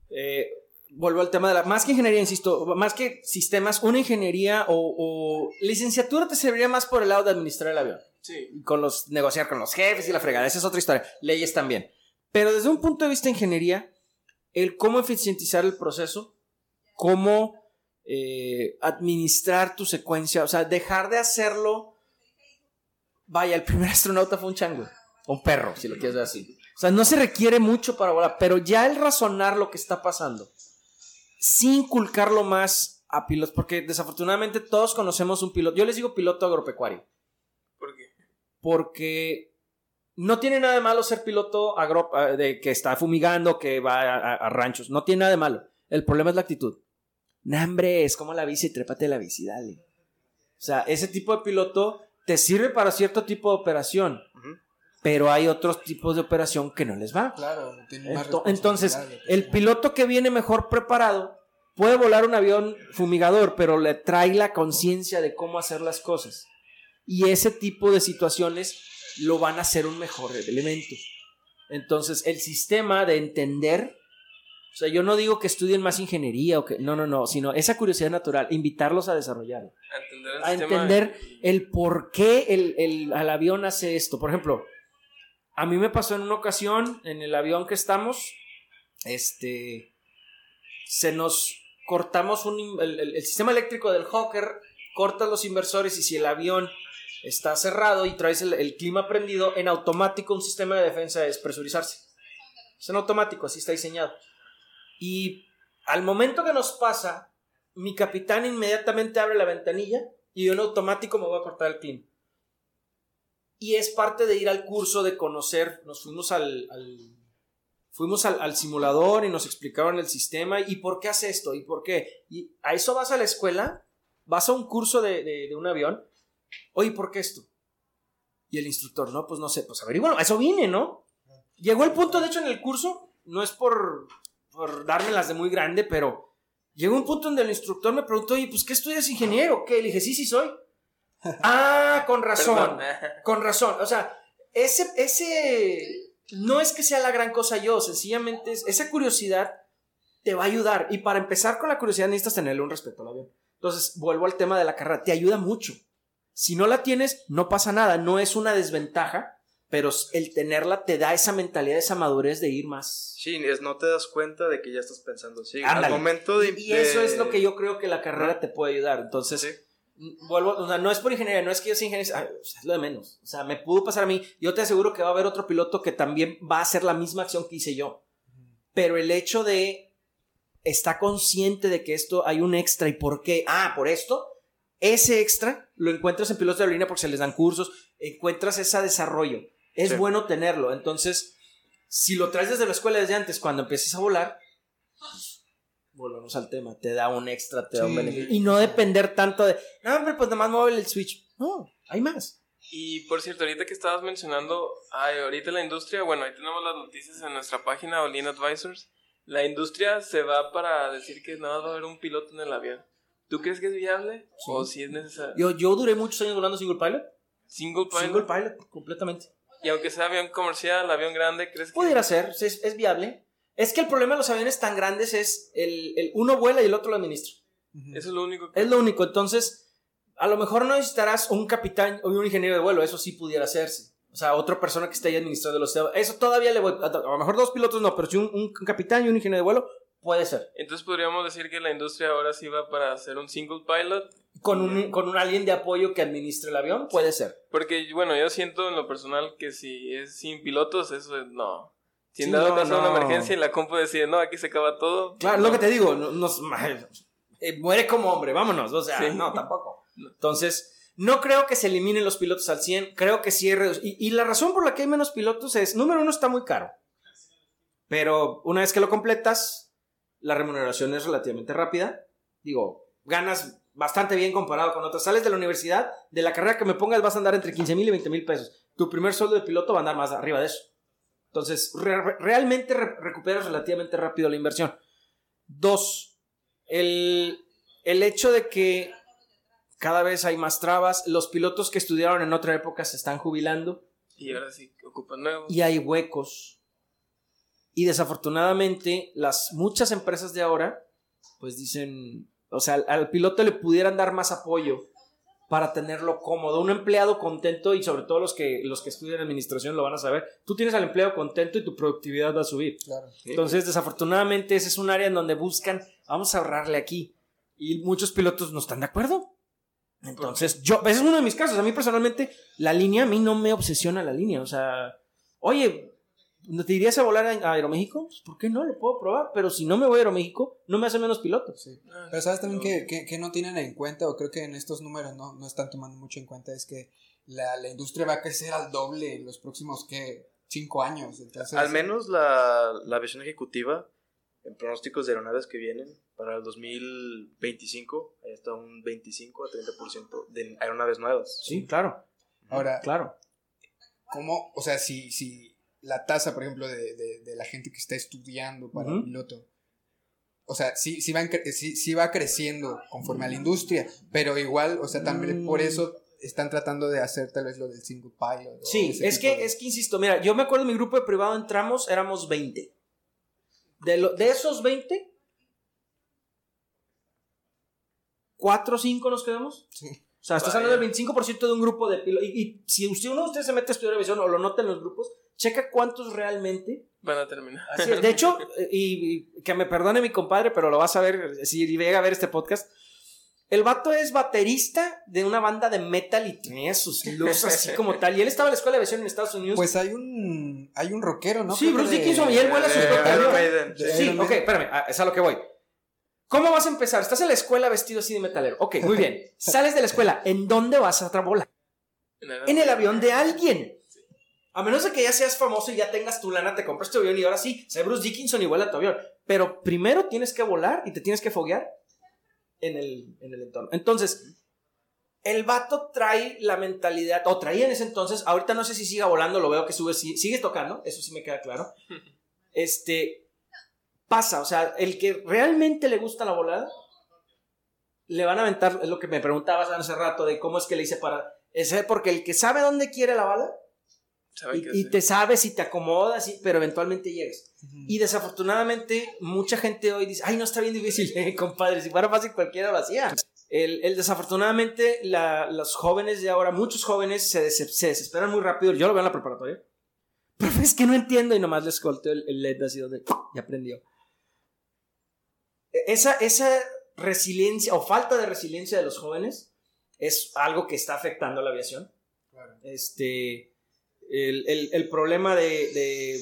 eh, vuelvo al tema de la más que ingeniería, insisto, más que sistemas, una ingeniería o, o licenciatura te serviría más por el lado de administrar el avión, Sí. con los negociar con los jefes y la fregada, esa es otra historia. Leyes también, pero desde un punto de vista de ingeniería, el cómo eficientizar el proceso, cómo eh, administrar tu secuencia, o sea, dejar de hacerlo. Vaya, el primer [laughs] astronauta fue un chango. O un perro, si lo quieres ver así. O sea, no se requiere mucho para volar, pero ya el razonar lo que está pasando, sin inculcarlo más a pilotos, porque desafortunadamente todos conocemos un piloto. Yo les digo piloto agropecuario, ¿Por qué? porque no tiene nada de malo ser piloto agro, eh, de, que está fumigando, que va a, a- a ranchos. No tiene nada de malo. El problema es la actitud. Hombre, es como la bici, trépate la bici, dale. O sea, ese tipo de piloto te sirve para cierto tipo de operación, pero hay otros tipos de operación que no les va. Claro, tiene más Ento- Entonces, el piloto que viene mejor preparado puede volar un avión fumigador, pero le trae la conciencia de cómo hacer las cosas. Y ese tipo de situaciones lo van a hacer un mejor elemento. Entonces, el sistema de entender, o sea, yo no digo que estudien más ingeniería o que, no, no, no, sino esa curiosidad natural, invitarlos a desarrollarlo A entender el a entender el por qué el, el- al avión hace esto. Por ejemplo, a mí me pasó en una ocasión, en el avión que estamos, este, se nos cortamos un, el, el- el sistema eléctrico del Hawker, corta los inversores y si el avión está cerrado y traes el, el clima prendido, en automático un sistema de defensa es presurizarse. Es en automático, así está diseñado. Y al momento que nos pasa, mi capitán inmediatamente abre la ventanilla y yo en automático me voy a cortar el clima. Y es parte de ir al curso de conocer, nos fuimos al, fuimos al, simulador y nos explicaron el sistema y por qué hace esto y por qué. Y a eso vas a la escuela, vas a un curso de, un avión, oye, ¿por qué esto? Y el instructor, no, pues no sé, pues averigualo, a eso vine, ¿no? Llegó el punto, de hecho, en el curso, no es por, por dármelas de muy grande, pero llegó un punto donde el instructor me preguntó, oye, pues ¿qué estudias ingeniero? ¿Qué? Le dije, sí, sí soy. [laughs] ah, con razón. Con razón. O sea, ese, ese no es que sea la gran cosa yo, sencillamente es, esa curiosidad te va a ayudar. Y para empezar con la curiosidad necesitas tenerle un respeto al avión. Entonces, vuelvo al tema de la carrera, te ayuda mucho. Si no la tienes, no pasa nada, no es una desventaja, pero el tenerla te da esa mentalidad, esa madurez de ir más. Sí, es, no te das cuenta de que ya estás pensando así. Al momento de. Y eso de- es lo que yo creo que la carrera te puede ayudar. Entonces, Sí. vuelvo, o sea, no es por ingeniería, no es que yo sea ingeniero, ah, o sea, es lo de menos. O sea, me pudo pasar a mí. Yo te aseguro que va a haber otro piloto que también va a hacer la misma acción que hice yo. Pero el hecho de está consciente de que esto hay un extra y por qué, ah, por esto, ese extra lo encuentras en pilotos de aerolínea porque se les dan cursos, encuentras ese desarrollo. Es Sí. bueno tenerlo. Entonces, si lo traes desde la escuela desde antes, cuando empieces a volar, volvemos al tema, te da un extra, te da un beneficio. Y no depender tanto de, no, hombre, pues nada más mueve el switch. No, hay más. Y por cierto, ahorita que estabas mencionando, ay, ahorita la industria, bueno, ahí tenemos las noticias en nuestra página Olin Advisors. La industria se va para decir que nada más va a haber un piloto en el avión. ¿Tú crees que es viable? ¿O si es necesario? Yo, yo duré muchos años volando single pilot. Single pilot. Single pilot, completamente. Y aunque sea avión comercial, avión grande, ¿crees que Pudiera ser, es, es viable. Es que el problema de los aviones tan grandes es el, el uno vuela y el otro lo administra. Eso es lo único que... Es lo único. Entonces, a lo mejor no necesitarás un capitán o un ingeniero de vuelo. Eso sí pudiera hacerse. O sea, otra persona que esté ahí administrando los Eso todavía le voy. A, a lo mejor dos pilotos no, pero si un, un capitán y un ingeniero de vuelo, puede ser. Entonces podríamos decir que la industria ahora sí va para hacer un single pilot. Con un, con un alguien de apoyo que administre el avión, puede ser. Porque, bueno, yo siento en lo personal que si es sin pilotos, eso es no. Si en Sí, dado no, caso no. una emergencia y la compu decide, no, aquí se acaba todo. Claro, no. lo que te digo, no, nos- [laughs] eh, muere como hombre, vámonos. O sea, Sí. no, tampoco. [laughs] Entonces, no creo que se eliminen los pilotos al 100, creo que sí hay redu- y, y la razón por la que hay menos pilotos es, número uno, está muy caro. Pero una vez que lo completas, la remuneración es relativamente rápida. Digo, ganas bastante bien comparado con otras. Sales de la universidad, de la carrera que me pongas vas a andar entre 15 mil y 20 mil pesos. Tu primer sueldo de piloto va a andar más arriba de eso. Entonces, re- realmente re- recuperas relativamente rápido la inversión. Dos, el, el hecho de que cada vez hay más trabas, los pilotos que estudiaron en otra época se están jubilando Y ahora sí ocupan nuevos. y hay huecos. Y desafortunadamente, las muchas empresas de ahora, pues dicen, o sea, al, al piloto le pudieran dar más apoyo para tenerlo cómodo. Un empleado contento, y sobre todo los que, los que estudian administración lo van a saber, tú tienes al empleado contento y tu productividad va a subir. Claro. Entonces, desafortunadamente, ese es un área en donde buscan, vamos a ahorrarle aquí. Y muchos pilotos no están de acuerdo. Entonces, yo, ese es uno de mis casos. A mí personalmente, la línea, a mí no me obsesiona la línea. O sea, oye, ¿no ¿te irías a volar a Aeroméxico? Pues, ¿por qué no? Lo puedo probar. Pero si no me voy a Aeroméxico, no me hace menos piloto. Sí. Ah, Pero sabes también que, que, que no tienen en cuenta, o creo que en estos números no, no están tomando mucho en cuenta, es que la, la industria va a crecer al doble en los próximos, ¿qué? Cinco años. Entonces, Al menos la, la visión ejecutiva en pronósticos de aeronaves que vienen para el 2025, ahí está un 25 a 30% de aeronaves nuevas. Sí, claro. Ahora, Claro. ¿cómo? O sea, si, si la tasa, por ejemplo, de, de, de la gente que está estudiando para Ujú. piloto, o sea, sí, sí, va, en cre- sí, sí va creciendo conforme a la industria, pero igual, o sea, también Mm. por eso están tratando de hacer tal vez lo del single pilot. o Sí, es que, de- es que insisto, mira, yo me acuerdo en mi grupo de privado entramos, éramos 20. De, lo- de esos 20, 4 o 5 nos quedamos. Sí. O sea, estás hablando del 25% de un grupo de pilotos. Y, y si usted, uno de ustedes se mete a estudiar aviación o lo nota en los grupos, checa cuántos realmente. Van a terminar. Así es. De hecho, y, y que me perdone mi compadre, pero lo vas a ver si llega a ver este podcast. El vato es baterista de una banda de metal y tenía sus looks así como tal. Y él estaba en la escuela de aviación en Estados Unidos. Pues hay un, hay un rockero, ¿no? Sí, Bruce de- Dickinson y él vuela sus Sí, ok, espérame, ah, es a lo que voy. ¿Cómo vas a empezar? Estás en la escuela vestido así de metalero. Ok, muy bien. Sales de la escuela. ¿En dónde vas a volar? En el avión de alguien. A menos de que ya seas famoso y ya tengas tu lana, te compras tu avión y ahora sí, sé Bruce Dickinson y vuela tu avión. Pero primero tienes que volar y te tienes que foguear en el, en el entorno. Entonces, el vato trae la mentalidad, o traía en ese entonces, ahorita no sé si siga volando, lo veo que sube, sí- sigue tocando, eso sí me queda claro. [laughs] Este, pasa, o sea, el que realmente le gusta la volada, le van a aventar, es lo que me preguntabas hace rato, de cómo es que le hice para... Es porque el que sabe dónde quiere la bala ¿Sabe y, y te sabes y te acomodas, y- pero eventualmente llegas. Y desafortunadamente, mucha gente hoy dice, ay, no está bien difícil, [laughs] eh, compadre, si fuera fácil cualquiera lo hacía. El, el desafortunadamente, la- los jóvenes de ahora, muchos jóvenes se, des- se desesperan muy rápido. Yo lo veo en la preparatoria. [laughs] Pero es que no entiendo y nomás les corteo el, el LED así donde [laughs] ya aprendió. Esa, esa resiliencia o falta de resiliencia de los jóvenes es algo que está afectando a la aviación. Claro. Este, el, el- el problema de, de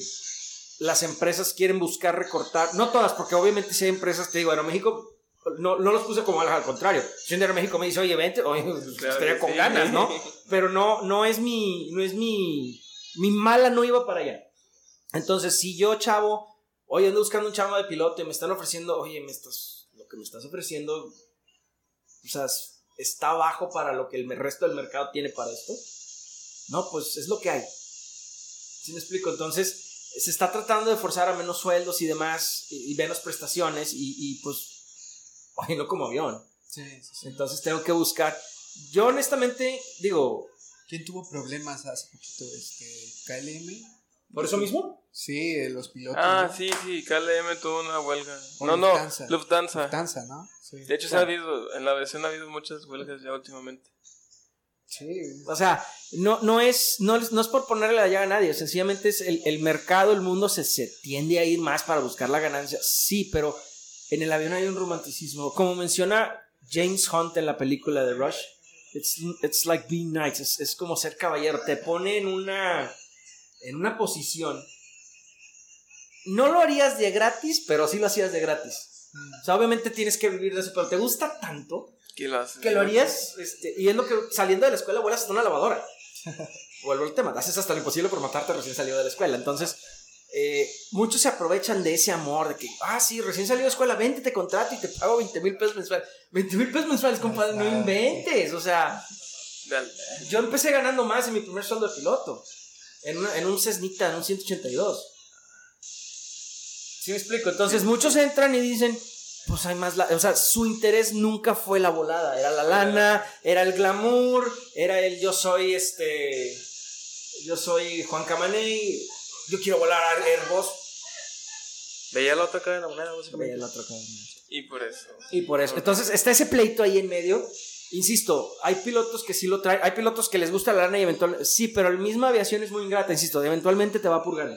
las empresas quieren buscar recortar, no todas, porque obviamente si hay empresas, te digo, Aeroméxico, no, no los puse como al contrario. Si un Aeroméxico me dice, oye, vente, oye, pues, Claro estaría con sí. ganas, ¿no? [laughs] Pero no, no es mi, no es mi, mi mala no iba para allá. Entonces, si yo, chavo, oye, ando buscando un chavo de piloto y me están ofreciendo, oye, me estás, lo que me estás ofreciendo, o sea, es- está bajo para lo que el resto del mercado tiene para esto. No, pues es lo que hay. ¿Sí me explico? Entonces, se está tratando de forzar a menos sueldos y demás, y, y menos prestaciones, y, y, pues, oye, no como avión. Sí, sí, sí. Entonces tengo que buscar. Yo honestamente, digo, ¿Quién tuvo problemas hace poquito? Este, ¿KLM? ¿Por eso mismo? Sí, eh, los pilotos. Ah, ¿no? sí, sí, KLM tuvo una huelga. O no, no, Lufthansa. Lufthansa. ¿no? Sí. De hecho, se ha habido, en la aviación ha habido muchas huelgas ya últimamente. Sí. O sea, no, no, es, no, es- no es por ponerle la llaga a nadie, sencillamente es el, el mercado, el mundo se, se tiende a ir más para buscar la ganancia. Sí, pero en el avión hay un romanticismo. Como menciona James Hunt en la película de Rush, it's, it's like being nice, es, es como ser caballero, te pone en una, en una posición. No lo harías de gratis, pero sí lo hacías de gratis. Mm. O sea, obviamente tienes que vivir de eso, pero te gusta tanto ¿Qué lo haces? que lo harías, este, y es lo que saliendo de la escuela vuelas hasta una lavadora. Vuelvo al tema, haces hasta lo imposible por matarte recién salido de la escuela. Entonces, eh, muchos se aprovechan de ese amor, de que, ah, sí, recién salido de la escuela, vente, te contrato y te pago 20 mil pesos mensuales. 20 mil pesos mensuales, compadre, no inventes. O sea, yo empecé ganando más en mi primer sueldo de piloto. En, una- en un Cessnita, en un 182. ¿Sí me explico? Entonces muchos entran y dicen, pues hay más, la- o sea, su interés nunca fue la volada, era la lana, era el glamour, era el yo soy este, yo soy Juan Camaney, yo quiero volar a Airbus. Veía la otra cara de la moneda, Veía básicamente. la otra cara. Y por eso. Y por eso. Entonces está ese pleito ahí en medio. Insisto, hay pilotos que sí lo traen, hay pilotos que les gusta la lana y eventualmente. Sí, pero la misma aviación es muy ingrata, insisto, eventualmente te va a purgar.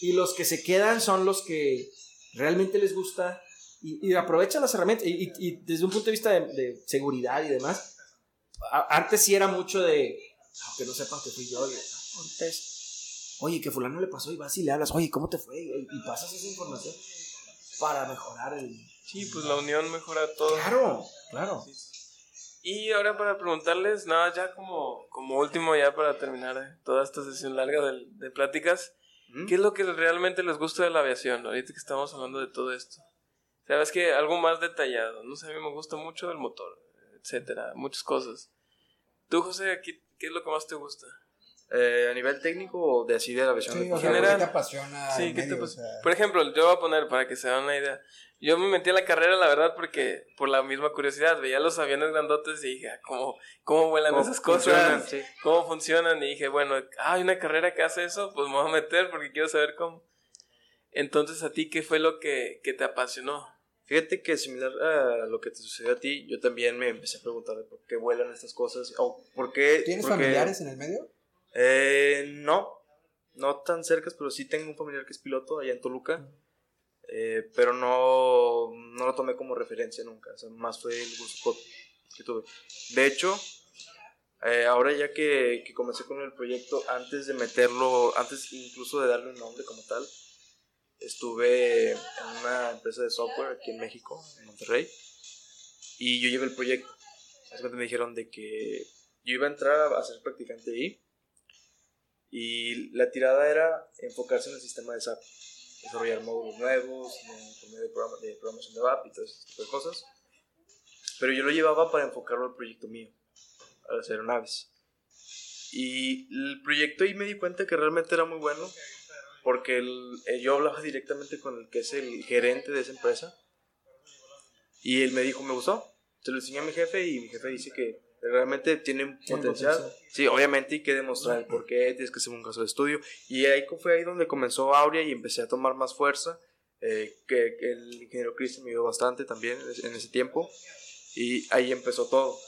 Y los que se quedan son los que realmente les gusta y, y aprovechan las herramientas. Y, y- y desde un punto de vista de, de seguridad y demás, a- antes sí era mucho de. Aunque no sepan que fui yo. "Ah, ahorita es, Oye, que fulano le pasó y vas y le hablas, oye, ¿cómo te fue? Y, y pasas esa información para mejorar el. Sí, pues la unión mejora todo. Claro, claro. Sí, sí. Y ahora para preguntarles, nada, ya como, como último, ya para terminar eh, toda esta sesión larga de, de pláticas, ¿Mm? ¿qué es lo que realmente les gusta de la aviación? Ahorita que estamos hablando de todo esto. Sabes que algo más detallado, no sé, a mí me gusta mucho el motor, etcétera, muchas cosas. Tú, José, ¿qué, qué es lo que más te gusta? Eh, a nivel técnico o de así de la versión Sí, de o sea, general. ¿qué te apasiona? Sí, ¿qué te medio? pasa? O sea, Por ejemplo, yo voy a poner para que se den una idea. Yo me metí a la carrera, la verdad, porque por la misma curiosidad. Veía los aviones grandotes y dije, ah, ¿cómo, cómo vuelan ¿Cómo esas cosas? funcionan? Sí. ¿Cómo funcionan? Y dije, bueno, ah, hay una carrera que hace eso, pues me voy a meter porque quiero saber cómo. Entonces, ¿a ti qué fue lo que, que te apasionó? Fíjate que similar a lo que te sucedió a ti, yo también me empecé a preguntar de por qué vuelan estas cosas o por qué... ¿Tienes por qué- familiares en el medio? Eh, no, no tan cercas, pero sí tengo un familiar que es piloto allá en Toluca. Eh, pero no, no lo tomé como referencia nunca, o sea, más fue el gusto que tuve. De hecho, eh, ahora ya que, que comencé con el proyecto, antes de meterlo, antes incluso de darle un nombre como tal, estuve en una empresa de software aquí en México, en Monterrey, y yo llevé el proyecto. Me dijeron de que yo iba a entrar a ser practicante ahí, y la tirada era enfocarse en el sistema de SAP, desarrollar módulos nuevos, de, programa- de programación de app y todo ese tipo de cosas. Pero yo lo llevaba para enfocarlo al proyecto mío, a las aeronaves. Y el proyecto ahí me di cuenta que realmente era muy bueno, porque el- eh, yo hablaba directamente con el que es el gerente de esa empresa. Y él me dijo, me gustó. Se lo enseñé a mi jefe y mi jefe dice que realmente tiene un Tiene potencial. potencial. Sí, obviamente hay que demostrar el por qué, tienes que hacer un caso de estudio. Y ahí fue ahí donde comenzó Aurea y empecé a tomar más fuerza. eh, que, que el ingeniero Cristian me ayudó bastante también en ese- en ese tiempo. Y ahí empezó todo.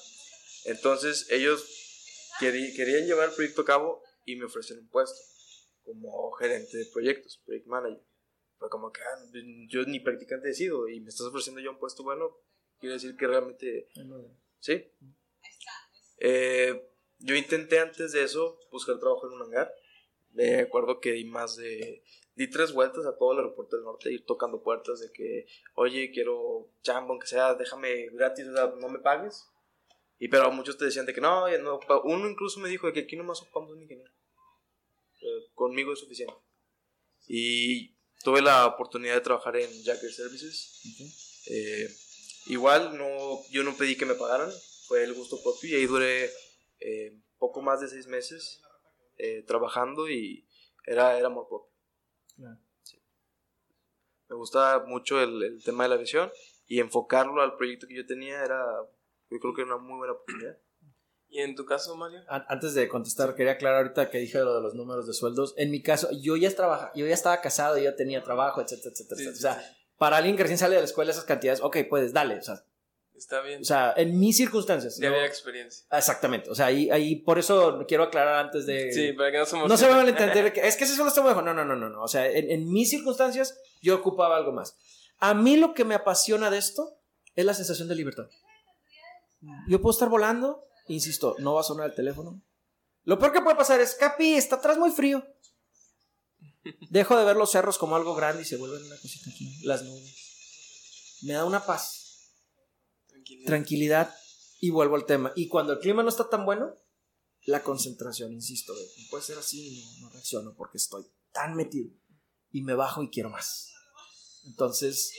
Entonces ellos querí- querían llevar el proyecto a cabo y me ofrecieron un puesto como gerente de proyectos, project manager. Fue como que ah, yo ni practicante he sido y me estás ofreciendo ya un puesto bueno, quiere decir que realmente Sí. Eh, yo intenté antes de eso buscar trabajo en un hangar. Me acuerdo que di más de. Di tres vueltas a todo el aeropuerto del norte, ir tocando puertas de que, oye, quiero chamba, aunque sea, déjame gratis, o sea, no me pagues. Y pero muchos te decían de que no, no. Uno incluso me dijo de que aquí nomás ocupamos un ingeniero. Eh, conmigo es suficiente. Y tuve la oportunidad de trabajar en Jacker Services. Eh, igual no, yo no pedí que me pagaran, fue el gusto propio y ahí duré eh, poco más de seis meses eh, trabajando y era, era amor propio. Sí. Me gusta mucho el, el tema de la visión y enfocarlo al proyecto que yo tenía era, yo creo que era una muy buena oportunidad. ¿Y en tu caso, Mario? An- Antes de contestar, quería aclarar ahorita que dije lo de los números de sueldos. En mi caso, yo ya, trabaja, yo ya estaba casado, yo tenía trabajo, etcétera, etcétera. Sí, etcétera. sí, o sea, para alguien que recién sale de la escuela, esas cantidades, ok, puedes, dale. O sea, Está bien. o sea en mis circunstancias. ya ¿no? había experiencia. Exactamente. O sea, ahí, ahí por eso quiero aclarar antes de. Sí, para que no se No se me van a entender [laughs] que es que ese solo está bajo. No, no, no, no, no. O sea, en, en mis circunstancias yo ocupaba algo más. A mí lo que me apasiona de esto es la sensación de libertad. Yo puedo estar volando, insisto, no va a sonar el teléfono. Lo peor que puede pasar es, Capi, está atrás muy frío. Dejo de ver los cerros como algo grande y se vuelven una cosita aquí, las nubes. Me da una paz, Tranquilidad. y vuelvo al tema. Y cuando el clima no está tan bueno, la concentración, insisto, de, puede ser así, no, no reacciono porque estoy tan metido y me bajo y quiero más. Entonces,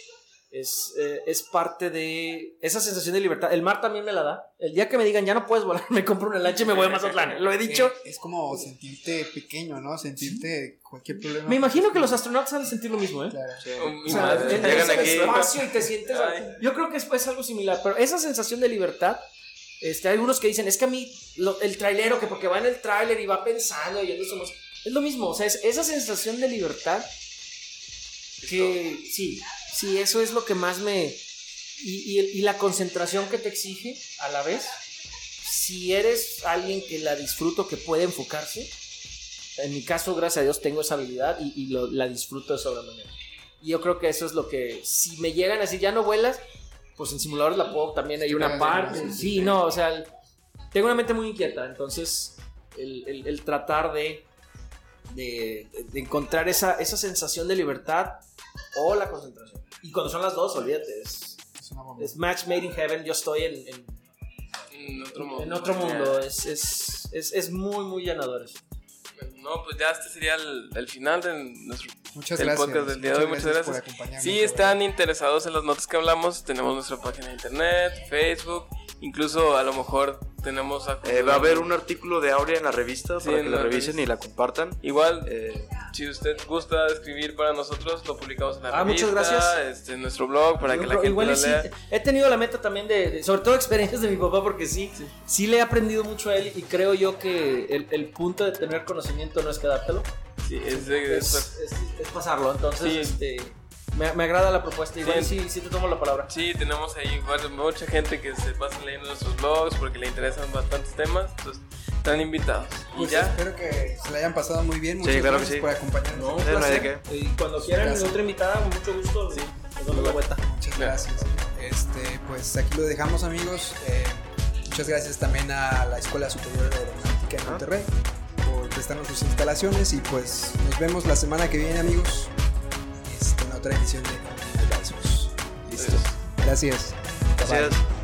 Es, eh, es parte de esa sensación de libertad. El mar también me la da. El día que me digan ya no puedes volar, [laughs] me compro una lancha y me voy a Mazatlán. Lo he dicho. Eh, es como sentirte pequeño, ¿no? Sentirte cualquier problema. Me imagino que los astronautas han de sentir lo mismo, ¿eh? Claro. Sí. O sea, Llegan aquí. espacio y te sientes. Ay. Yo creo que es, es algo similar, pero esa sensación de libertad. Este, hay algunos que dicen, es que a mí, lo- el trailero, que porque va en el trailer y va pensando y su música", Es lo mismo, o sea, es esa sensación de libertad que sí, sí, eso es lo que más me... Y, y- y la concentración que te exige a la vez, si eres alguien que la disfruto, que puede enfocarse, en mi caso, gracias a Dios, tengo esa habilidad y, y lo- la disfruto de sobremanera. Y yo creo que eso es lo que, si me llegan a decir, ya no vuelas, pues en simuladores la puedo también, hay una parte. sí, no, o sea, tengo una mente muy inquieta, entonces el, el- el tratar de, de, de encontrar esa, esa sensación de libertad o la concentración. Y cuando son las dos, olvídate, es, Es una bomba. es match made in heaven, yo estoy en, en- En otro mundo. en otro mundo, es, es, es, es muy, muy llenador eso. No, pues ya este sería el, el final de nuestro Muchas el gracias. podcast del día de hoy. Muchas gracias. por acompañarnos. Si están interesados en las notas que hablamos, tenemos nuestra página de internet, Facebook, incluso a lo mejor tenemos... a- Eh, va a haber un artículo de Aurea en la revista Sí, para que la la revisen revista. y la compartan. Igual, Eh, si usted gusta escribir para nosotros, lo publicamos en la Ah, muchas revista, gracias. este, en nuestro blog, para que la gente Igual lo y sí, lea. he tenido la meta también de, de- sobre todo experiencias de mi papá, porque sí, sí, le he aprendido mucho a él y creo yo que el, el punto de tener conocimiento no es quedártelo, Sí, es es, es- es pasarlo. Entonces, Sí. este, me, me agrada la propuesta. Igual Sí. sí, sí te tomo la palabra. Sí, tenemos ahí mucha gente que se pasa leyendo nuestros blogs porque le interesan bastantes temas. Entonces, están invitados. Y Pues ya. espero que se la hayan pasado muy bien. Muchas claro que gracias sí. por acompañarnos. No, un no placer. Y cuando quieran Gracias. otra invitada, con mucho gusto, sí, nos la vuelta. Muchas gracias. Este, pues aquí lo dejamos, amigos. Eh, muchas gracias también a la Escuela Superior de Aeronáutica en Monterrey por prestarnos sus instalaciones y pues nos vemos la semana que viene, amigos. En otra edición de Advisors. Listo. Gracias. Gracias.